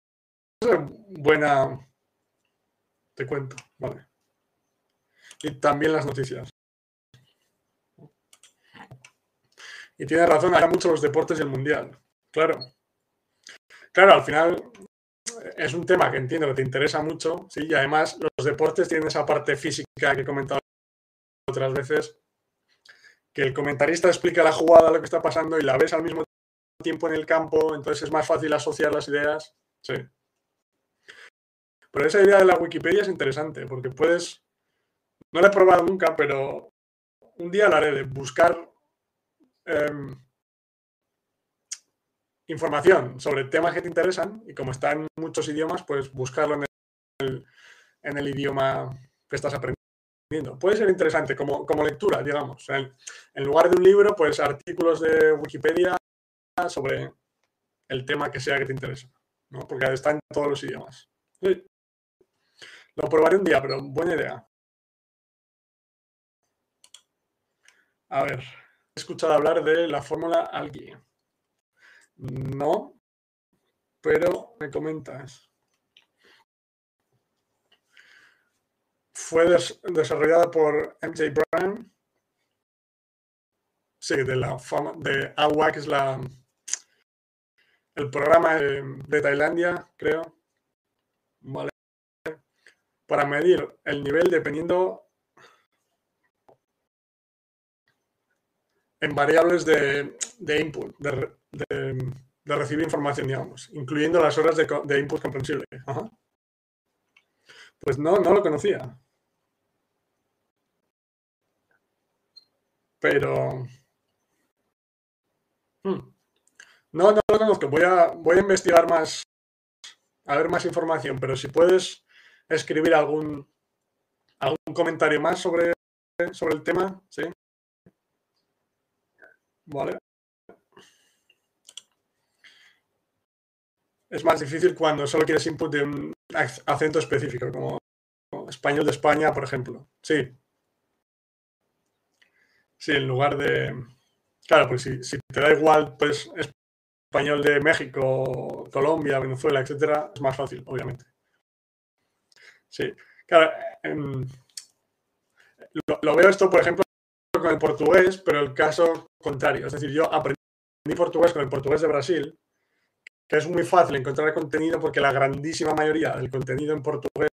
buena. Te cuento, vale. Y también las noticias. Y tiene razón, hay mucho los deportes y el mundial. Claro. Claro, al final es un tema que entiendo que te interesa mucho, sí, y además los deportes tienen esa parte física que he comentado otras veces, que el comentarista explica la jugada, lo que está pasando y la ves al mismo tiempo en el campo, entonces es más fácil asociar las ideas. Sí. Pero esa idea de la Wikipedia es interesante, porque puedes, no la he probado nunca, pero un día la haré de buscar em, información sobre temas que te interesan y como está en muchos idiomas, pues buscarlo en el, en el idioma que estás aprendiendo. Puede ser interesante como, como lectura, digamos. En, lugar de un libro, pues artículos de Wikipedia sobre el tema que sea que te interese, ¿no? porque está en todos los idiomas. Lo probaré un día, pero buena idea. A ver, he escuchado hablar de la fórmula Alki. No, pero me comentas. Fue desarrollada por MJ Brown. Sí, de la fama de AWA, que es la el programa de, Tailandia, creo. Vale. Para medir el nivel dependiendo en variables de, input, de, recibir información, digamos, incluyendo las horas de, input comprensible. Pues no, no lo conocía. Pero... Hmm, no, no lo conozco. Voy a, voy a investigar más, a ver más información, pero si puedes escribir algún, algún comentario más sobre, sobre el tema, ¿sí? Vale. Es más difícil cuando solo quieres input de un acento específico, como español de España, por ejemplo. Sí, Sí, en lugar de. Claro, pues si, te da igual, pues español de México, Colombia, Venezuela, etcétera, es más fácil, obviamente. Sí, claro. Em, lo, veo esto, por ejemplo, con el portugués, pero el caso contrario. Es decir, yo aprendí portugués con el portugués de Brasil, que es muy fácil encontrar contenido porque la grandísima mayoría del contenido en portugués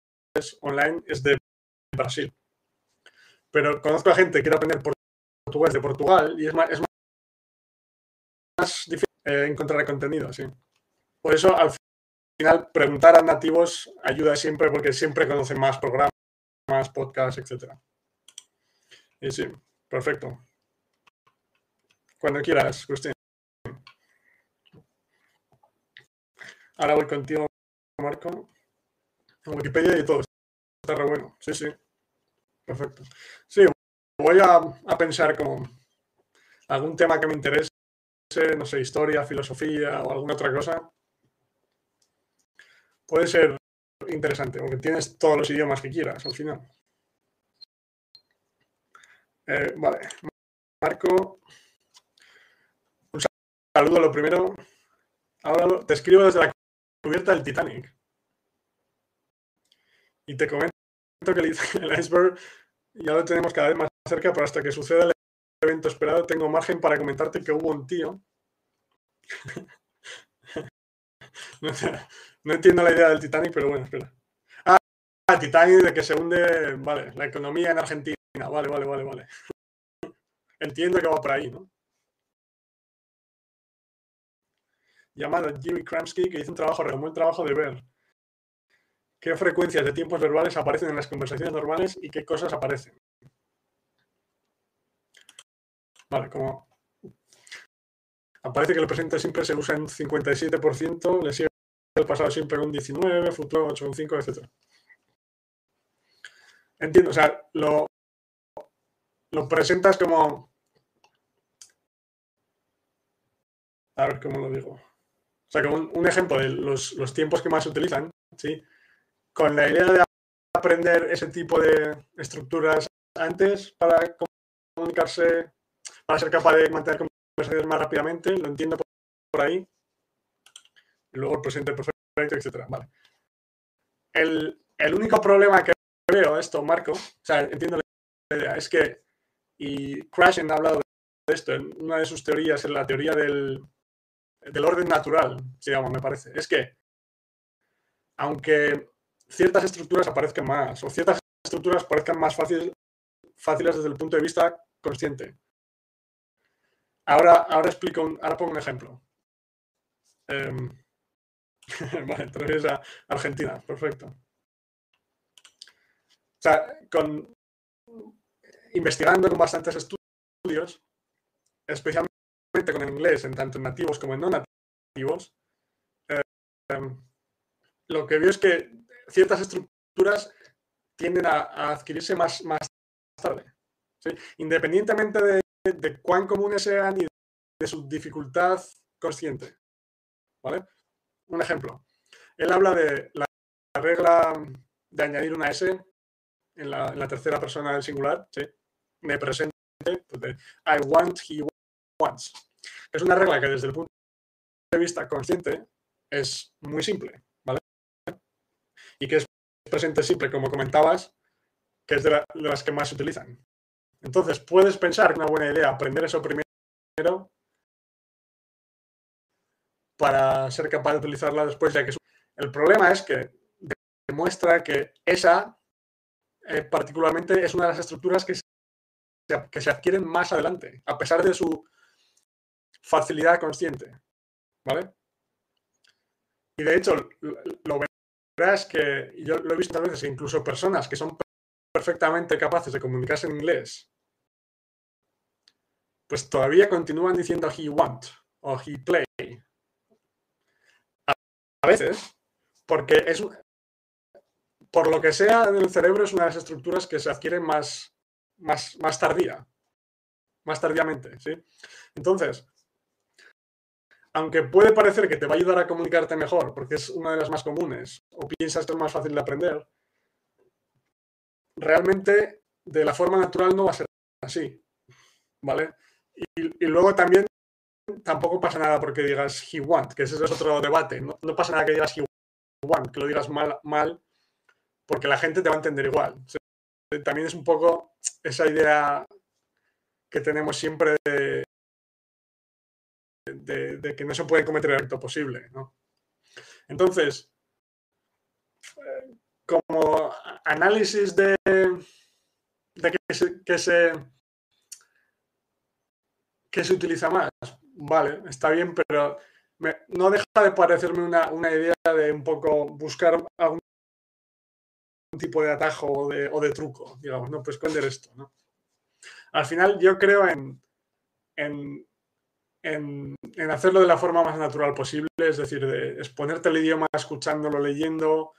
online es de Brasil. Pero conozco a gente que quiere aprender portugués de Portugal y es más, difícil eh, encontrar contenido, sí. Por eso, al final, preguntar a nativos ayuda siempre porque siempre conocen más programas, más podcasts, etc. Y sí, perfecto. Cuando quieras, Cristina. Ahora voy contigo, Marco. En Wikipedia y todo. Está re bueno. Sí, sí. Perfecto. Sí, voy a, pensar como algún tema que me interese, no sé, historia, filosofía o alguna otra cosa. Puede ser interesante, porque tienes todos los idiomas que quieras al final. Eh, vale, Marco, un saludo lo primero. Ahora te escribo desde la cubierta del Titanic. Y te comento que el iceberg ya lo tenemos cada vez más cerca, pero hasta que suceda el evento esperado tengo margen para comentarte que hubo un tío. no, entiendo la idea del Titanic, pero bueno, espera. Ah, Titanic de que se hunde, vale, la economía en Argentina. Vale, vale, vale, vale. Entiendo que va por ahí, ¿no? Llamado Jimmy Kramsky, que hizo un trabajo, retomó el trabajo de ver qué frecuencias de tiempos verbales aparecen en las conversaciones normales y qué cosas aparecen. Vale, como aparece que el presente siempre se usa en 57%, le sigue el pasado siempre con 19, futuro 8, 5, etc. Entiendo, o sea, lo, lo presentas como... A ver cómo lo digo. O sea, como un, ejemplo de los, los, tiempos que más se utilizan, ¿sí? Con la idea de aprender ese tipo de estructuras antes para comunicarse, para ser capaz de mantener conversaciones más rápidamente, lo entiendo por, ahí. Luego el presente perfecto, etc. Vale. El, el único problema que veo esto, Marco, o sea, entiendo la idea, es que, y Krashen ha hablado de esto en una de sus teorías, en la teoría del, del orden natural, digamos, me parece. Es que, aunque ciertas estructuras aparezcan más, o ciertas estructuras parezcan más fáciles, fáciles desde el punto de vista consciente. Ahora, ahora explico, ahora pongo un ejemplo. Em, vale, te a Argentina, perfecto. O sea, con, investigando con bastantes estudios, especialmente con inglés, en tanto nativos como en no nativos, eh, lo que veo es que ciertas estructuras tienden a, adquirirse más, más tarde. Independientemente de, cuán comunes sean y de su dificultad consciente. Un ejemplo. Él habla de la regla de añadir una S en la, tercera persona del singular. Me presente. Pues I want, he wants. Es una regla que desde el punto de vista consciente es muy simple, ¿vale? Y que es presente simple, como comentabas, que es de, las que más se utilizan. Entonces, puedes pensar que una buena idea aprender eso primero para ser capaz de utilizarla después, ya que el problema es que demuestra que esa eh, particularmente es una de las estructuras que que se adquieren más adelante, a pesar de su facilidad consciente. ¿Vale? Y de hecho, lo verás que yo lo he visto a veces, incluso personas que son perfectamente capaces de comunicarse en inglés, pues todavía continúan diciendo he want o he play. A veces, porque es, por lo que sea en el cerebro, es una de las estructuras que se adquieren más, más, más tardía, más tardíamente, ¿sí? Entonces, aunque puede parecer que te va a ayudar a comunicarte mejor, porque es una de las más comunes, o piensas que es más fácil de aprender, realmente de la forma natural no va a ser así, ¿vale? Y, luego también tampoco pasa nada porque digas he want, que ese es otro debate. No, pasa nada que digas he want, que lo digas mal, mal, porque la gente te va a entender igual. también es un poco esa idea que tenemos siempre de, de, que no se puede cometer el acto posible. ¿no? Entonces, eh, como análisis de, de que, se, que, se, utiliza más, vale, está bien, pero no deja de parecerme una, una, idea de un poco buscar algún tipo de atajo o de, o de truco, digamos, no, pues esconder esto, ¿no? Al final yo creo en, en en, hacerlo de la forma más natural posible, es decir, de exponerte el idioma escuchándolo, leyendo,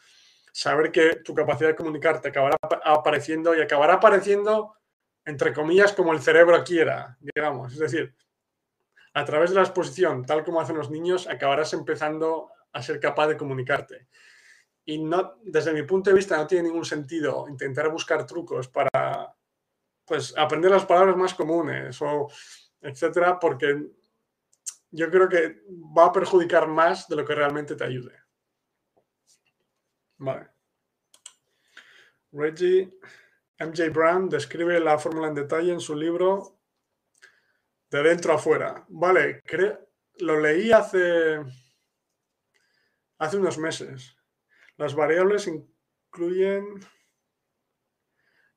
saber que tu capacidad de comunicarte acabará apareciendo y acabará apareciendo, entre comillas, como el cerebro quiera, digamos. Es decir, a través de la exposición, tal como hacen los niños, acabarás empezando a ser capaz de comunicarte. Y no, desde mi punto de vista no tiene ningún sentido intentar buscar trucos para pues, aprender las palabras más comunes o etcétera, porque yo creo que va a perjudicar más de lo que realmente te ayude. Vale. Reggie MJ Brown describe la fórmula en detalle en su libro De dentro a fuera. Vale, lo leí hace, hace unos meses. Las variables incluyen,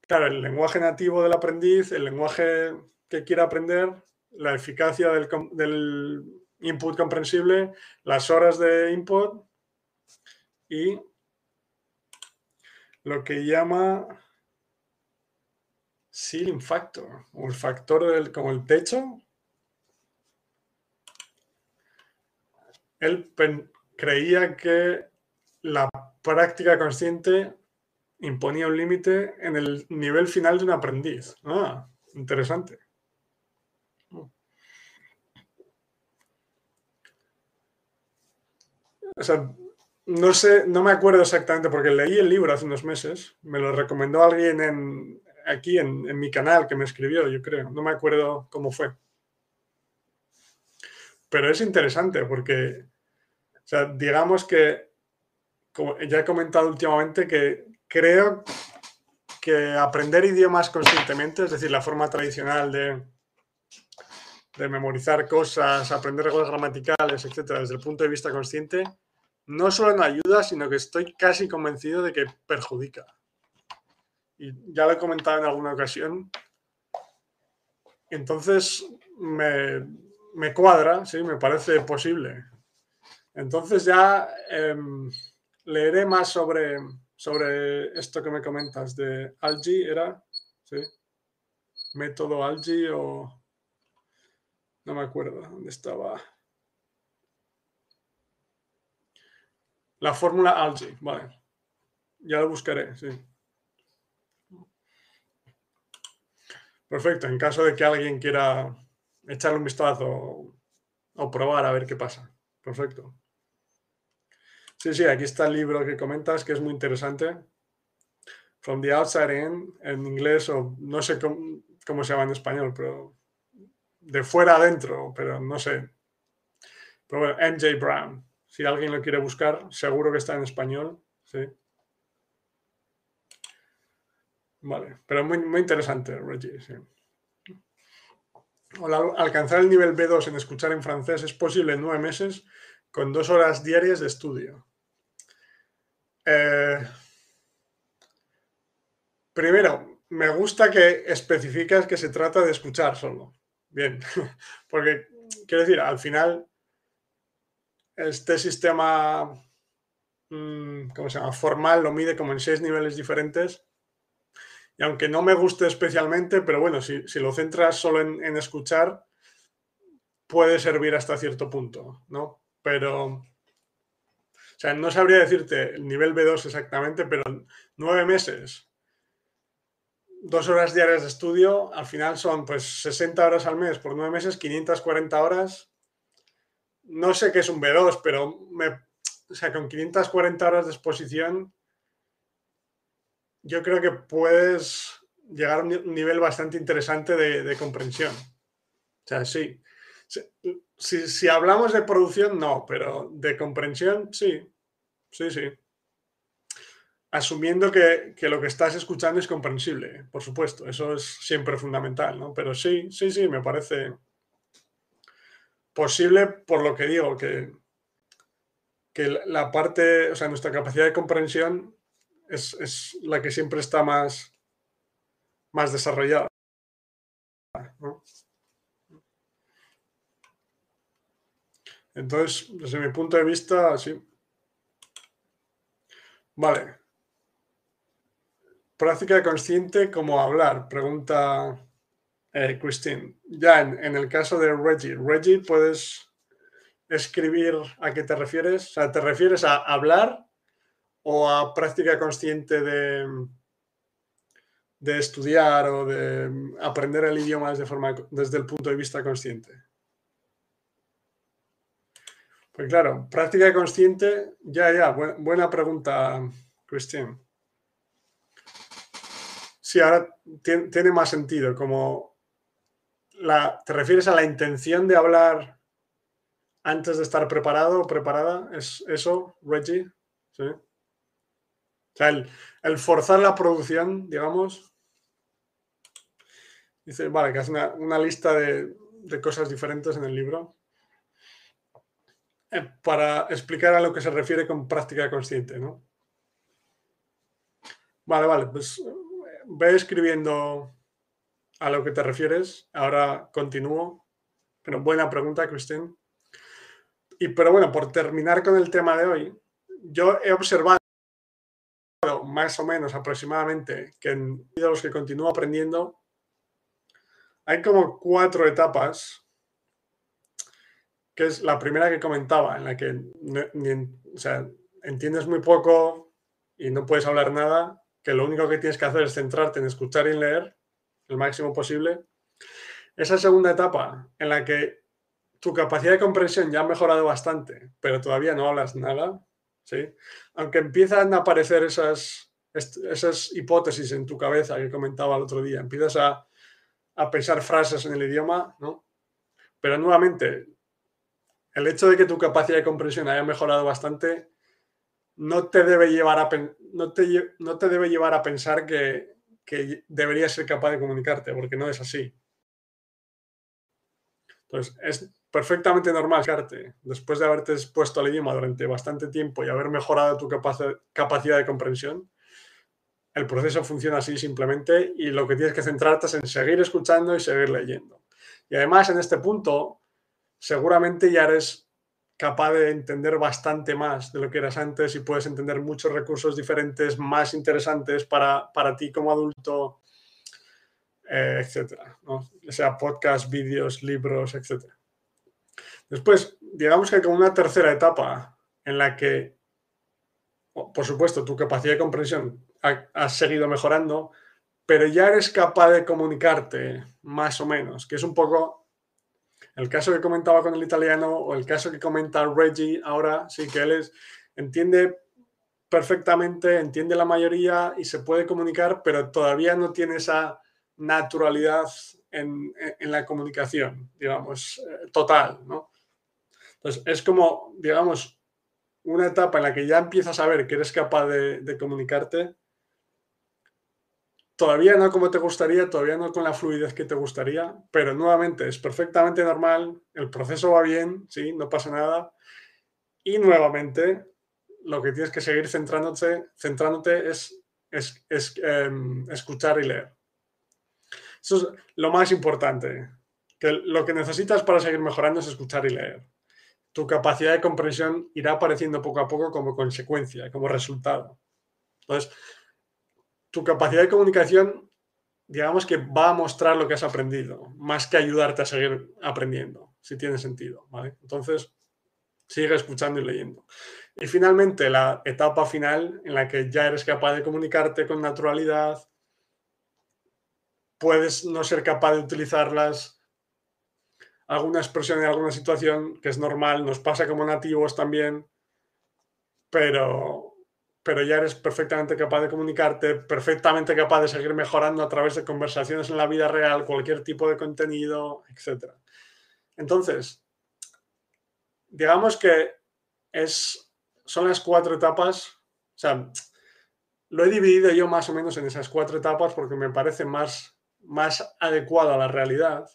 claro, el lenguaje nativo del aprendiz, el lenguaje que quiera aprender, la eficacia del, del input comprensible, las horas de input y lo que llama ceiling factor, o el factor del, como el techo. Él creía que la práctica consciente imponía un límite en el nivel final de un aprendiz. Ah, interesante. O sea, no sé, no me acuerdo exactamente porque leí el libro hace unos meses. Me lo recomendó alguien en, aquí en, en, mi canal que me escribió, yo creo. No me acuerdo cómo fue. Pero es interesante porque, o sea, digamos que, como ya he comentado últimamente, que creo que aprender idiomas conscientemente, es decir, la forma tradicional de, de memorizar cosas, aprender reglas gramaticales, etcétera, desde el punto de vista consciente, no solo no ayuda, sino que estoy casi convencido de que perjudica y ya lo he comentado en alguna ocasión. Entonces me, cuadra, sí, me parece posible. Entonces ya em, leeré más sobre, sobre esto que me comentas de Algi, ¿era? ¿Sí? Método Algi o... No me acuerdo dónde estaba. La fórmula Algi, vale. Ya lo buscaré, sí. Perfecto, en caso de que alguien quiera echarle un vistazo o, probar a ver qué pasa. Perfecto. Sí, sí, aquí está el libro que comentas, que es muy interesante. From the Outside In, en inglés, o no sé cómo, se llama en español, pero de fuera adentro, pero no sé. Pero bueno, MJ Brown. Si alguien lo quiere buscar, seguro que está en español. Sí. Vale, pero muy, muy interesante, Reggie. Sí. alcanzar el nivel B2 en escuchar en francés es posible en nueve meses con dos horas diarias de estudio. Eh, primero, me gusta que especificas que se trata de escuchar solo. Bien, porque quiero decir, al final, este sistema, mm, ¿cómo se llama? Formal lo mide como en seis niveles diferentes y aunque no me guste especialmente, pero bueno, si, lo centras solo en, escuchar, puede servir hasta cierto punto, ¿no? Pero, o sea, no sabría decirte el nivel B2 exactamente, pero nueve meses, dos horas diarias de estudio, al final son pues 60 horas al mes por nueve meses, 540 horas. No sé qué es un B2, pero me, o sea, con 540 horas de exposición yo creo que puedes llegar a un nivel bastante interesante de, comprensión. O sea, sí. Si, hablamos de producción, no, pero de comprensión, sí. Sí, sí. Asumiendo que, que, lo que estás escuchando es comprensible, por supuesto. Eso es siempre fundamental, ¿no? Pero sí, sí, sí, me parece posible por lo que digo, que, que la parte, o sea, nuestra capacidad de comprensión es, la que siempre está más, más desarrollada. Entonces, desde mi punto de vista, sí. Vale. Práctica consciente como hablar, pregunta eh, Christine. Ya en, el caso de Reggie, Reggie, ¿puedes escribir a qué te refieres? O sea, ¿te refieres a hablar o a práctica consciente de, de estudiar o de aprender el idioma desde, el punto de vista consciente? Pues claro, práctica consciente, ya, ya, buena pregunta, Cristian. Sí, ahora tiene, más sentido, como ¿te refieres a la intención de hablar antes de estar preparado o preparada? ¿Es eso, Reggie? Sí. O sea, el, forzar la producción, digamos, Dice, vale, que hace una, lista de, cosas diferentes en el libro eh, para explicar a lo que se refiere con práctica consciente, ¿no? Vale, vale, pues ve escribiendo a lo que te refieres. Ahora continúo. Pero buena pregunta, Cristín. Y pero bueno, por terminar con el tema de hoy, yo he observado más o menos aproximadamente que en los que continúo aprendiendo hay como cuatro etapas, que es la primera que comentaba, en la que entiendes muy poco y no puedes hablar nada, que lo único que tienes que hacer es centrarte en escuchar y leer el máximo posible. Esa segunda etapa, en la que tu capacidad de comprensión ya ha mejorado bastante, pero todavía no hablas nada, ¿sí? Aunque empiezan a aparecer esas, esas hipótesis en tu cabeza que comentaba el otro día, empiezas a a pensar frases en el idioma, ¿no? Pero nuevamente, el hecho de que tu capacidad de comprensión haya mejorado bastante no te debe llevar a, no te, no te debe llevar a pensar que, que deberías ser capaz de comunicarte, porque no es así. Entonces, es perfectamente normal que después de haberte expuesto al idioma durante bastante tiempo y haber mejorado tu capacidad de comprensión, el proceso funciona así simplemente y lo que tienes que centrarte es en seguir escuchando y seguir leyendo. Y además en este punto seguramente ya eres capaz de entender bastante más de lo que eras antes y puedes entender muchos recursos diferentes más interesantes para, ti como adulto, eh, etcétera. ¿no? sea podcast, vídeos, libros, etcétera. Después, digamos que como una tercera etapa en la que, por supuesto, tu capacidad de comprensión has seguido mejorando, pero ya eres capaz de comunicarte más o menos, que es un poco el caso que comentaba con el italiano o el caso que comenta Reggie ahora, sí que él es, entiende perfectamente, entiende la mayoría y se puede comunicar, pero todavía no tiene esa naturalidad en, la comunicación, digamos, eh, total, ¿no? Entonces, es como, digamos, una etapa en la que ya empiezas a ver que eres capaz de comunicarte, Todavía no como te gustaría, todavía no con la fluidez que te gustaría, pero nuevamente es perfectamente normal, el proceso va bien, sí, no pasa nada. Y nuevamente lo que tienes que seguir centrándote, centrándote es, em, escuchar y leer. Eso es lo más importante, que lo que necesitas para seguir mejorando es escuchar y leer. Tu capacidad de comprensión irá apareciendo poco a poco como consecuencia, como resultado. Entonces, tu capacidad de comunicación, digamos que va a mostrar lo que has aprendido, más que ayudarte a seguir aprendiendo, si tiene sentido, ¿vale? Entonces, sigue escuchando y leyendo. Y finalmente, la etapa final en la que ya eres capaz de comunicarte con naturalidad, puedes no ser capaz de utilizarlas, alguna expresión en alguna situación, que es normal, nos pasa como nativos también, pero pero ya eres perfectamente capaz de comunicarte, perfectamente capaz de seguir mejorando a través de conversaciones en la vida real, cualquier tipo de contenido, etc. Entonces, digamos que es, son las cuatro etapas, o sea, lo he dividido yo más o menos en esas cuatro etapas porque me parece más, más adecuado a la realidad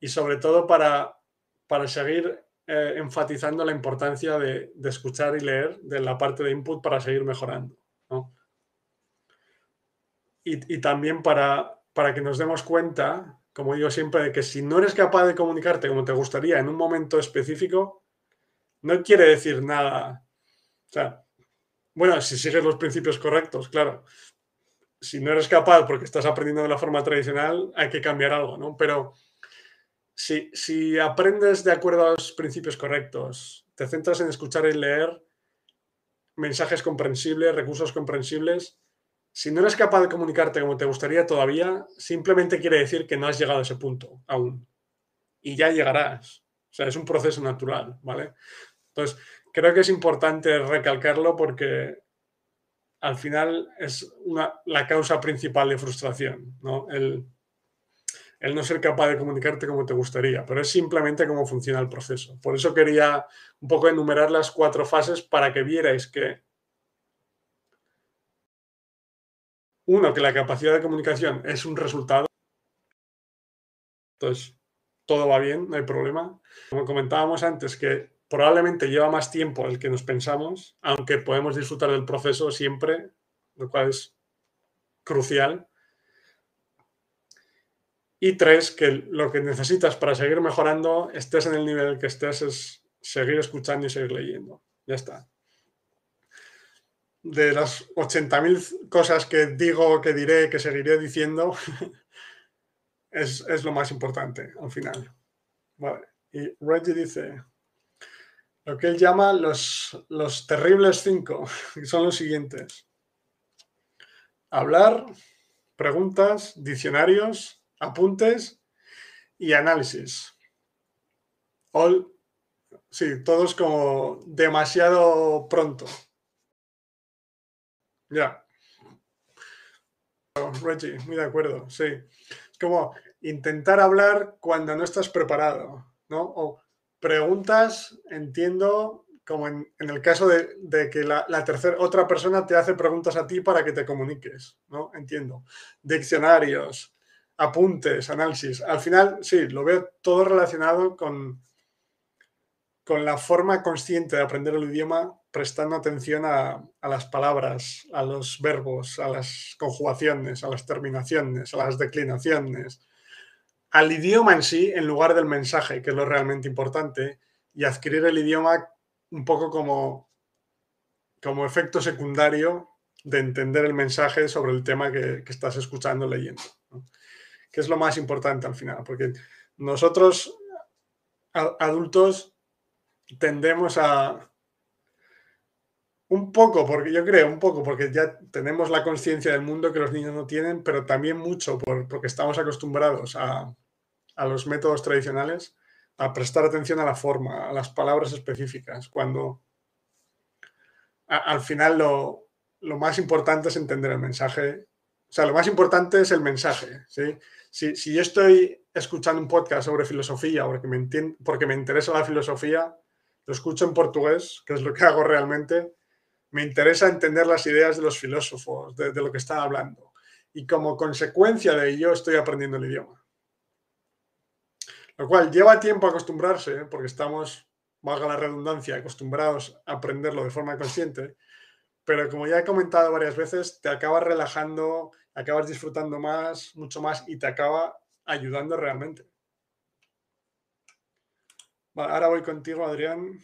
y sobre todo para, para seguir eh, enfatizando la importancia de, escuchar y leer de la parte de input para seguir mejorando. Y, también para, para que nos demos cuenta, como digo siempre, de que si no eres capaz de comunicarte como te gustaría en un momento específico, no quiere decir nada. O sea, bueno, si sigues los principios correctos, claro. Si no eres capaz porque estás aprendiendo de la forma tradicional, hay que cambiar algo, ¿no? Pero si, aprendes de acuerdo a los principios correctos, te centras en escuchar y leer mensajes comprensibles, recursos comprensibles, si no eres capaz de comunicarte como te gustaría todavía, simplemente quiere decir que no has llegado a ese punto aún. Y ya llegarás. O sea, es un proceso natural, ¿vale? Entonces, creo que es importante recalcarlo porque al final es la causa principal de frustración, ¿no? El, el no ser capaz de comunicarte como te gustaría, pero es simplemente cómo funciona el proceso. Por eso quería un poco enumerar las cuatro fases para que vierais que, uno, que la capacidad de comunicación es un resultado, Entonces, todo va bien, no hay problema. Como comentábamos antes, que probablemente lleva más tiempo el que nos pensamos, aunque podemos disfrutar del proceso siempre, lo cual es crucial. Y tres, que lo que necesitas para seguir mejorando, estés en el nivel que estés, es seguir escuchando y seguir leyendo. Ya está. De las 80.000 cosas que digo, que diré, que seguiré diciendo, es, es, lo más importante al final. Vale. Y Reggie dice, lo que él llama los, los terribles cinco, que son los siguientes. Hablar, preguntas, diccionarios, apuntes y análisis. All, sí, todos como demasiado pronto. Ya. Reggie, muy de acuerdo, sí. Es como intentar hablar cuando no estás preparado, ¿no? O preguntas, entiendo, como en, el caso de, que la, tercera, otra persona te hace preguntas a ti para que te comuniques, ¿no? Entiendo. Diccionarios, apuntes, análisis. Al final, sí, lo veo todo relacionado con, con la forma consciente de aprender el idioma, prestando atención a, a, las palabras, a los verbos, a las conjugaciones, a las terminaciones, a las declinaciones, al idioma en sí en lugar del mensaje, que es lo realmente importante, y adquirir el idioma un poco como, como efecto secundario de entender el mensaje sobre el tema que, estás escuchando, leyendo, que es lo más importante al final, porque nosotros adultos tendemos a un poco, porque yo creo, un poco, porque ya tenemos la conciencia del mundo que los niños no tienen, pero también mucho porque estamos acostumbrados a, a los métodos tradicionales, a prestar atención a la forma, a las palabras específicas, cuando al final lo, más importante es entender el mensaje. O sea, lo más importante es el mensaje. ¿sí? Si, yo estoy escuchando un podcast sobre filosofía porque me, porque me interesa la filosofía, lo escucho en portugués, que es lo que hago realmente, me interesa entender las ideas de los filósofos, de, de lo que están hablando. Y como consecuencia de ello estoy aprendiendo el idioma. Lo cual lleva tiempo acostumbrarse, ¿eh? porque estamos, valga la redundancia, acostumbrados a aprenderlo de forma consciente, pero como ya he comentado varias veces, te acabas relajando, acabas disfrutando más, mucho más y te acaba ayudando realmente. ahora voy contigo, Adrián.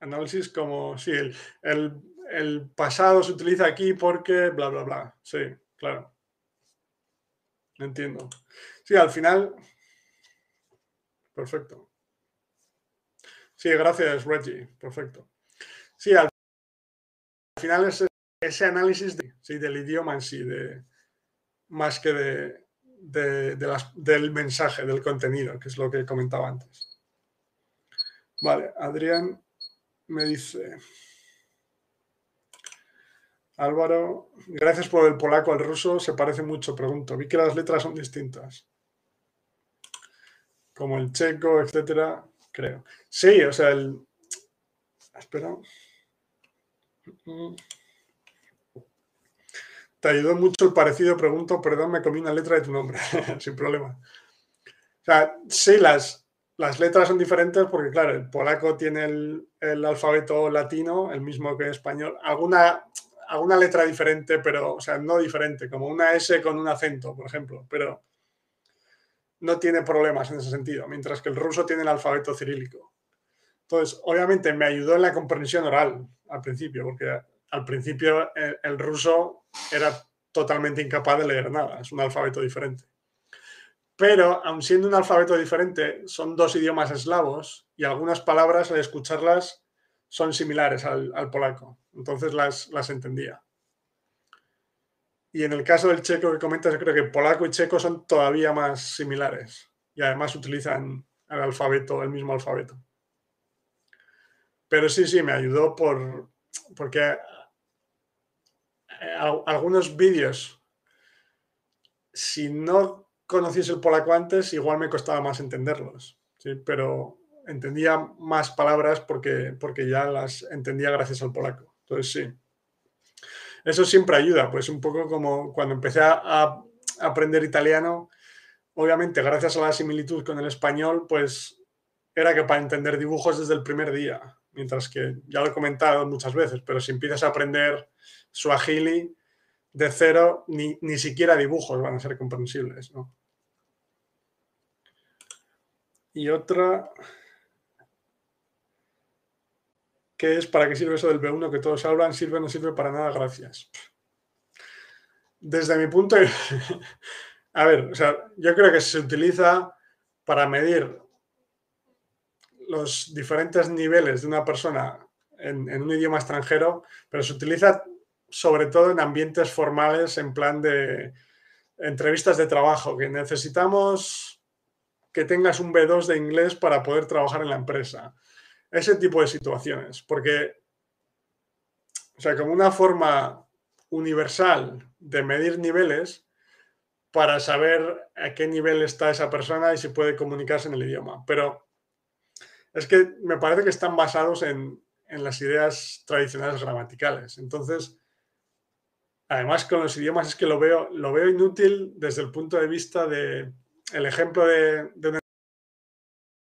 Análisis como, sí, el, el, pasado se utiliza aquí porque bla, bla, bla. Sí, claro. Entiendo. Sí, al final Perfecto. Sí, gracias, Reggie. Perfecto. Sí, al final es ese análisis del idioma en sí, de, más que de, del mensaje, del contenido, que es lo que comentaba antes. Vale, Adrián me dice. Álvaro, gracias por el polaco al ruso, se parece mucho, pregunto. Vi que las letras son distintas como el checo, etcétera, creo. Sí, o sea, el. Espera. Te ayudó mucho el parecido, pregunto, perdón, me comí una letra de tu nombre, sin problema. O sea, sí, las, las letras son diferentes porque, claro, el polaco tiene el, alfabeto latino, el mismo que el español. Alguna, alguna letra diferente, pero, o sea, no diferente, como una S con un acento, por ejemplo, pero no tiene problemas en ese sentido, mientras que el ruso tiene el alfabeto cirílico. Entonces, obviamente me ayudó en la comprensión oral al principio, porque al principio el, ruso era totalmente incapaz de leer nada, es un alfabeto diferente. Pero, aun siendo un alfabeto diferente, son dos idiomas eslavos y algunas palabras al escucharlas son similares al, polaco. Entonces las, las entendía. Y en el caso del checo que comentas, creo que polaco y checo son todavía más similares y además utilizan el alfabeto, el mismo alfabeto. Pero sí, sí, me ayudó por, porque eh, algunos vídeos, si no conociese el polaco antes, igual me costaba más entenderlos, ¿sí? pero entendía más palabras porque, porque ya las entendía gracias al polaco. Entonces sí, eso siempre ayuda, pues un poco como cuando empecé a, aprender italiano obviamente, gracias a la similitud con el español, pues era que para entender dibujos desde el primer día. Mientras que, ya lo he comentado muchas veces, pero si empiezas a aprender Swahili de cero, ni, ni siquiera dibujos van a ser comprensibles, ¿no? Y otra, ¿qué es? ¿Para qué sirve eso del B1 que todos hablan? ¿Sirve no sirve para nada? Gracias. Desde mi punto de A ver, o sea, yo creo que se utiliza para medir los diferentes niveles de una persona en, un idioma extranjero, pero se utiliza sobre todo en ambientes formales, en plan de entrevistas de trabajo, que necesitamos que tengas un B2 de inglés para poder trabajar en la empresa. Ese tipo de situaciones, porque, o sea, como una forma universal de medir niveles para saber a qué nivel está esa persona y si puede comunicarse en el idioma. Pero es que me parece que están basados en, en las ideas tradicionales gramaticales. Entonces, además con los idiomas es que lo veo, lo veo inútil desde el punto de vista de el ejemplo de, una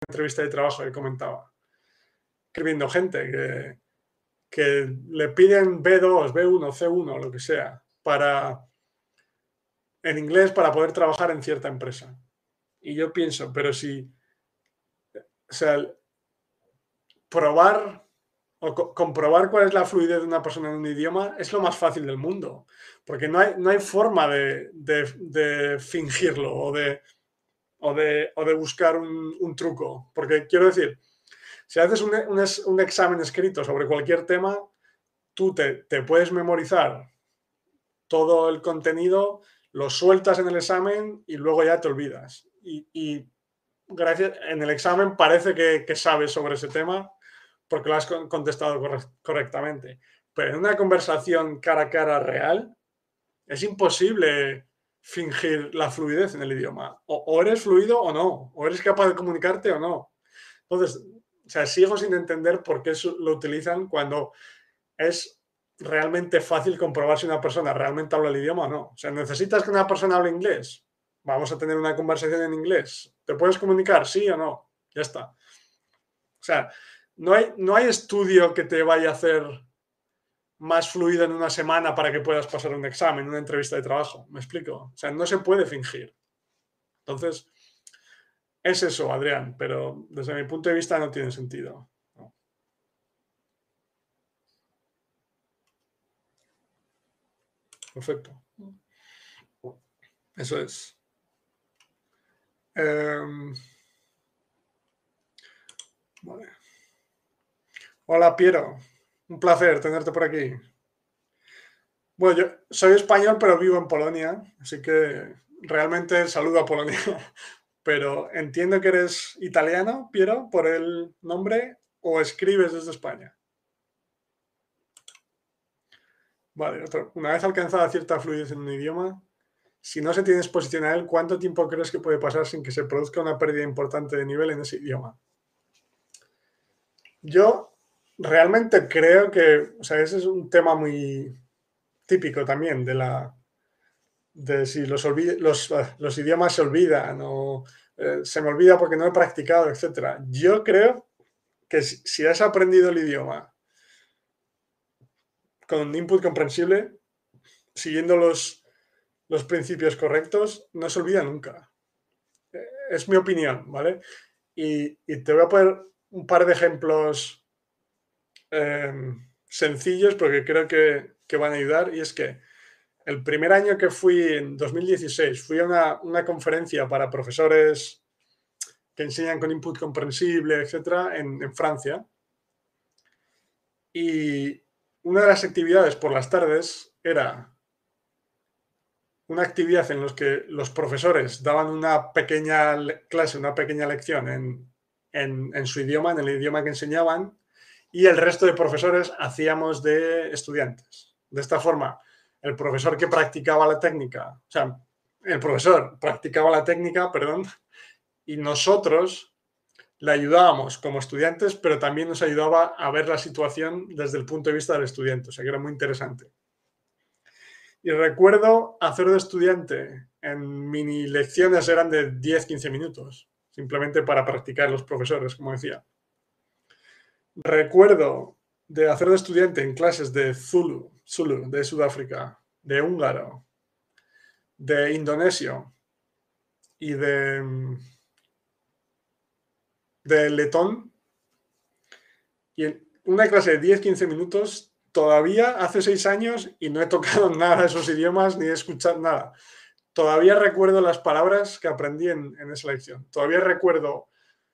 entrevista de trabajo que comentaba. Escribiendo gente que, que le piden B2, B1, C1, lo que sea, para en inglés para poder trabajar en cierta empresa. Y yo pienso, pero si, o sea, probar o co comprobar cuál es la fluidez de una persona en un idioma es lo más fácil del mundo, porque no hay, no hay forma de, de, de fingirlo o de, o de, o de buscar un, un, truco. Porque quiero decir, si haces un, un, un, examen escrito sobre cualquier tema, tú te, te puedes memorizar todo el contenido lo sueltas en el examen y luego ya te olvidas. Y, y gracias, en el examen parece que, que, sabes sobre ese tema porque lo has contestado correctamente. Pero en una conversación cara a cara real, es imposible fingir la fluidez en el idioma. O, eres fluido o no, o eres capaz de comunicarte o no. Entonces, o sea, sigo sin entender por qué lo utilizan cuando es realmente fácil comprobar si una persona realmente habla el idioma o no. O sea, ¿necesitas que una persona hable inglés? Vamos a tener una conversación en inglés. ¿Te puedes comunicar? Sí o no. Ya está. O sea, no hay, no hay estudio que te vaya a hacer más fluido en una semana para que puedas pasar un examen, una entrevista de trabajo. ¿Me explico? O sea, no se puede fingir. Entonces, es eso, Adrián, pero desde mi punto de vista no tiene sentido. Perfecto. Eso es. Eh, vale. Hola, Piero. Un placer tenerte por aquí. Bueno, yo soy español, pero vivo en Polonia, así que realmente saludo a Polonia. Pero entiendo que eres italiano, Piero, por el nombre, o escribes desde España. Vale. Una vez alcanzada cierta fluidez en un idioma, si no se tiene exposición a él, ¿cuánto tiempo crees que puede pasar sin que se produzca una pérdida importante de nivel en ese idioma? Yo realmente creo que, o sea, ese es un tema muy típico también de la de si los, los, los idiomas se olvidan o eh, se me olvida porque no he practicado, etc. Yo creo que si, si has aprendido el idioma con input comprensible, siguiendo los, los principios correctos, no se olvida nunca. Eh, es mi opinión, ¿vale? Y, y te voy a poner un par de ejemplos eh, sencillos porque creo que, que, van a ayudar. Y es que el primer año que fui, en 2016, fui a una, una conferencia para profesores que enseñan con input comprensible, etcétera, en, en Francia. Y, una de las actividades por las tardes era una actividad en la que los profesores daban una pequeña clase, una pequeña lección en, en, en, su idioma, en el idioma que enseñaban, y el resto de profesores hacíamos de estudiantes. De esta forma, el profesor que practicaba la técnica, o sea, el profesor practicaba la técnica, perdón, y nosotros le ayudábamos como estudiantes, pero también nos ayudaba a ver la situación desde el punto de vista del estudiante, o sea que era muy interesante. Y recuerdo hacer de estudiante en mini lecciones eran de 10-15 minutos, simplemente para practicar los profesores, como decía. Recuerdo de hacer de estudiante en clases de Zulu, Zulu de Sudáfrica, de húngaro, de indonesio y de, de letón. Y en una clase de 10-15 minutos, todavía hace seis años y no he tocado nada de esos idiomas ni he escuchado nada. Todavía recuerdo las palabras que aprendí en, esa lección. Todavía recuerdo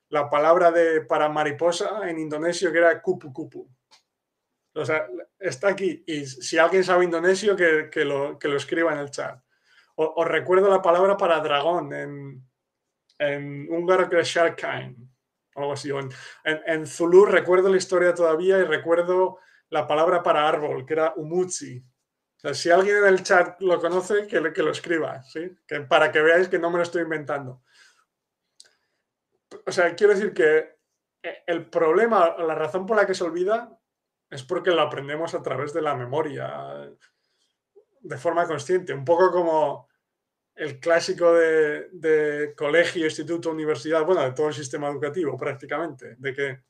la palabra de para mariposa en indonesio que era kupu kupu. O sea, está aquí. Y si alguien sabe indonesio, que, lo, que lo escriba en el chat. Os recuerdo la palabra para dragón en, en húngaro que es Sharkain, algo así. En, en, Zulu recuerdo la historia todavía y recuerdo la palabra para árbol, que era umutsi. si alguien en el chat lo conoce, que, que lo escriba, ¿sí? Que, para que veáis que no me lo estoy inventando. O sea, quiero decir que eh, el problema, la razón por la que se olvida es porque lo aprendemos a través de la memoria, de forma consciente, un poco como el clásico de, colegio, instituto, universidad, bueno, de todo el sistema educativo prácticamente, de que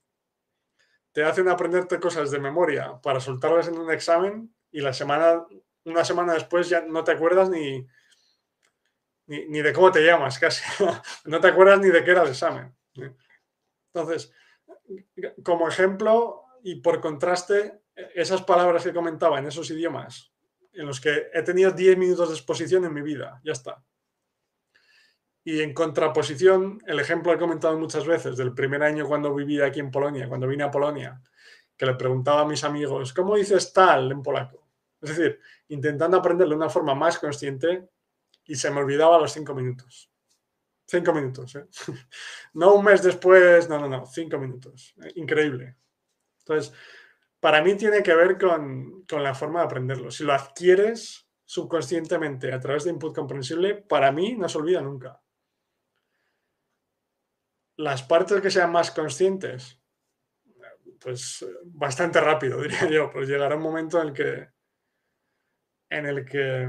te hacen aprenderte cosas de memoria para soltarlas en un examen y la semana, una semana después ya no te acuerdas ni, ni, ni de cómo te llamas, casi. no te acuerdas ni de qué era el examen. Entonces, como ejemplo y por contraste, esas palabras que comentaba en esos idiomas en los que he tenido 10 minutos de exposición en mi vida, ya está. Y en contraposición, el ejemplo que he comentado muchas veces del primer año cuando vivía aquí en Polonia, cuando vine a Polonia, que le preguntaba a mis amigos, ¿cómo dices tal en polaco? Es decir, intentando aprenderlo de una forma más consciente y se me olvidaba a los cinco minutos. Cinco minutos, ¿eh? No un mes después, no, no, no, cinco minutos. Increíble. Entonces, para mí tiene que ver con, la forma de aprenderlo. Si lo adquieres subconscientemente a través de input comprensible, para mí no se olvida nunca. Las partes que sean más conscientes, pues bastante rápido, diría yo, pues llegará un momento en el que, en el que,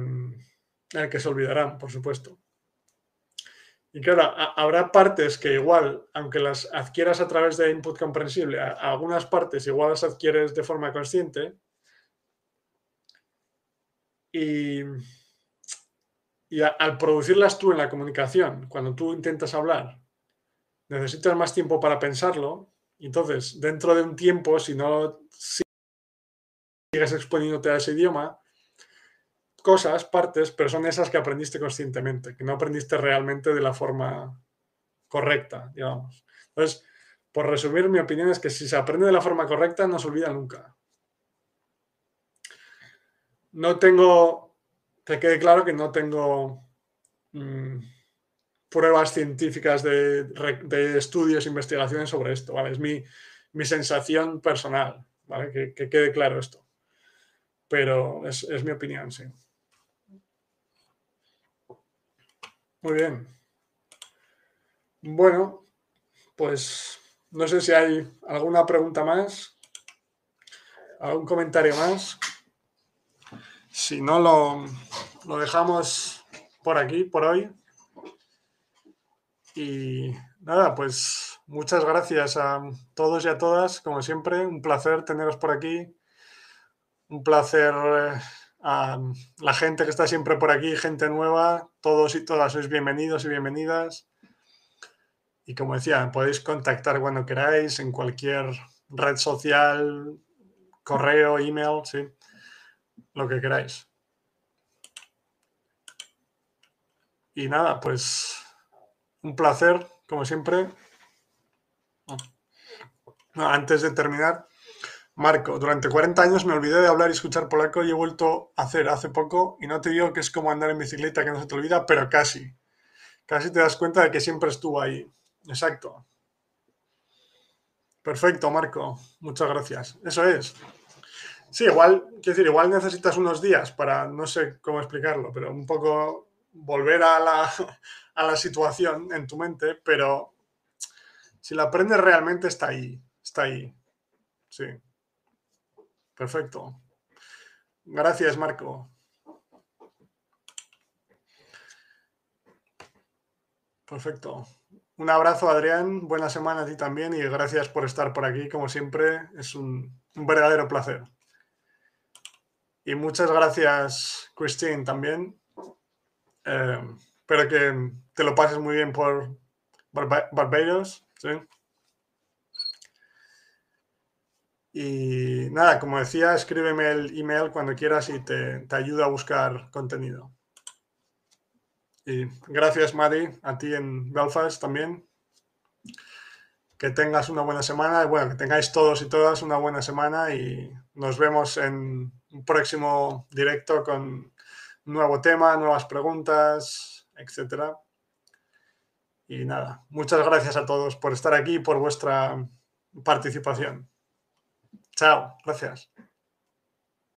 el que se olvidarán, por supuesto. Y claro, habrá partes que igual, aunque las adquieras a través de input comprensible, algunas partes igual las adquieres de forma consciente. Y, al producirlas tú en la comunicación, cuando tú intentas hablar, necesitas más tiempo para pensarlo. Y entonces, dentro de un tiempo, si no sigues exponiéndote a ese idioma, cosas, partes, pero son esas que aprendiste conscientemente, que no aprendiste realmente de la forma correcta, digamos. Entonces, por resumir, mi opinión es que si se aprende de la forma correcta, no se olvida nunca. No tengo, te quede claro que no tengo mm, pruebas científicas de, estudios, investigaciones sobre esto, ¿vale? Es mi, sensación personal, ¿vale? Que, quede claro esto. Pero es, es mi opinión, sí. Muy bien. Bueno, pues no sé si hay alguna pregunta más, algún comentario más. Si no, lo, lo dejamos por aquí, por hoy. Y nada, pues muchas gracias a todos y a todas, como siempre. Un placer teneros por aquí. Un placer eh, a la gente que está siempre por aquí, gente nueva, todos y todas sois bienvenidos y bienvenidas. Y como decía, podéis contactar cuando queráis en cualquier red social, correo, email, sí, lo que queráis. Y nada, pues un placer, como siempre. Antes de terminar, Marco, durante 40 años me olvidé de hablar y escuchar polaco y he vuelto a hacer hace poco y no te digo que es como andar en bicicleta que no se te olvida, pero casi. Casi te das cuenta de que siempre estuvo ahí. Exacto. Perfecto, Marco. Muchas gracias. Eso es. Sí, igual, quiero decir, igual necesitas unos días para, no sé cómo explicarlo, pero un poco volver a la, a la situación en tu mente, pero si la aprendes realmente está ahí, está ahí. Sí. Perfecto. Gracias, Marco. Perfecto. Un abrazo, Adrián. Buena semana a ti también y gracias por estar por aquí. Como siempre, es un, verdadero placer. Y muchas gracias, Christine, también. Eh, espero que te lo pases muy bien por Barbados. ¿sí? Y nada, como decía, escríbeme el email cuando quieras y te, te ayudo a buscar contenido. Y gracias, Mari, a ti en Belfast también. Que tengas una buena semana. Bueno, que tengáis todos y todas una buena semana y nos vemos en un próximo directo con nuevo tema, nuevas preguntas, etc. Y nada, muchas gracias a todos por estar aquí y por vuestra participación. Chao, gracias.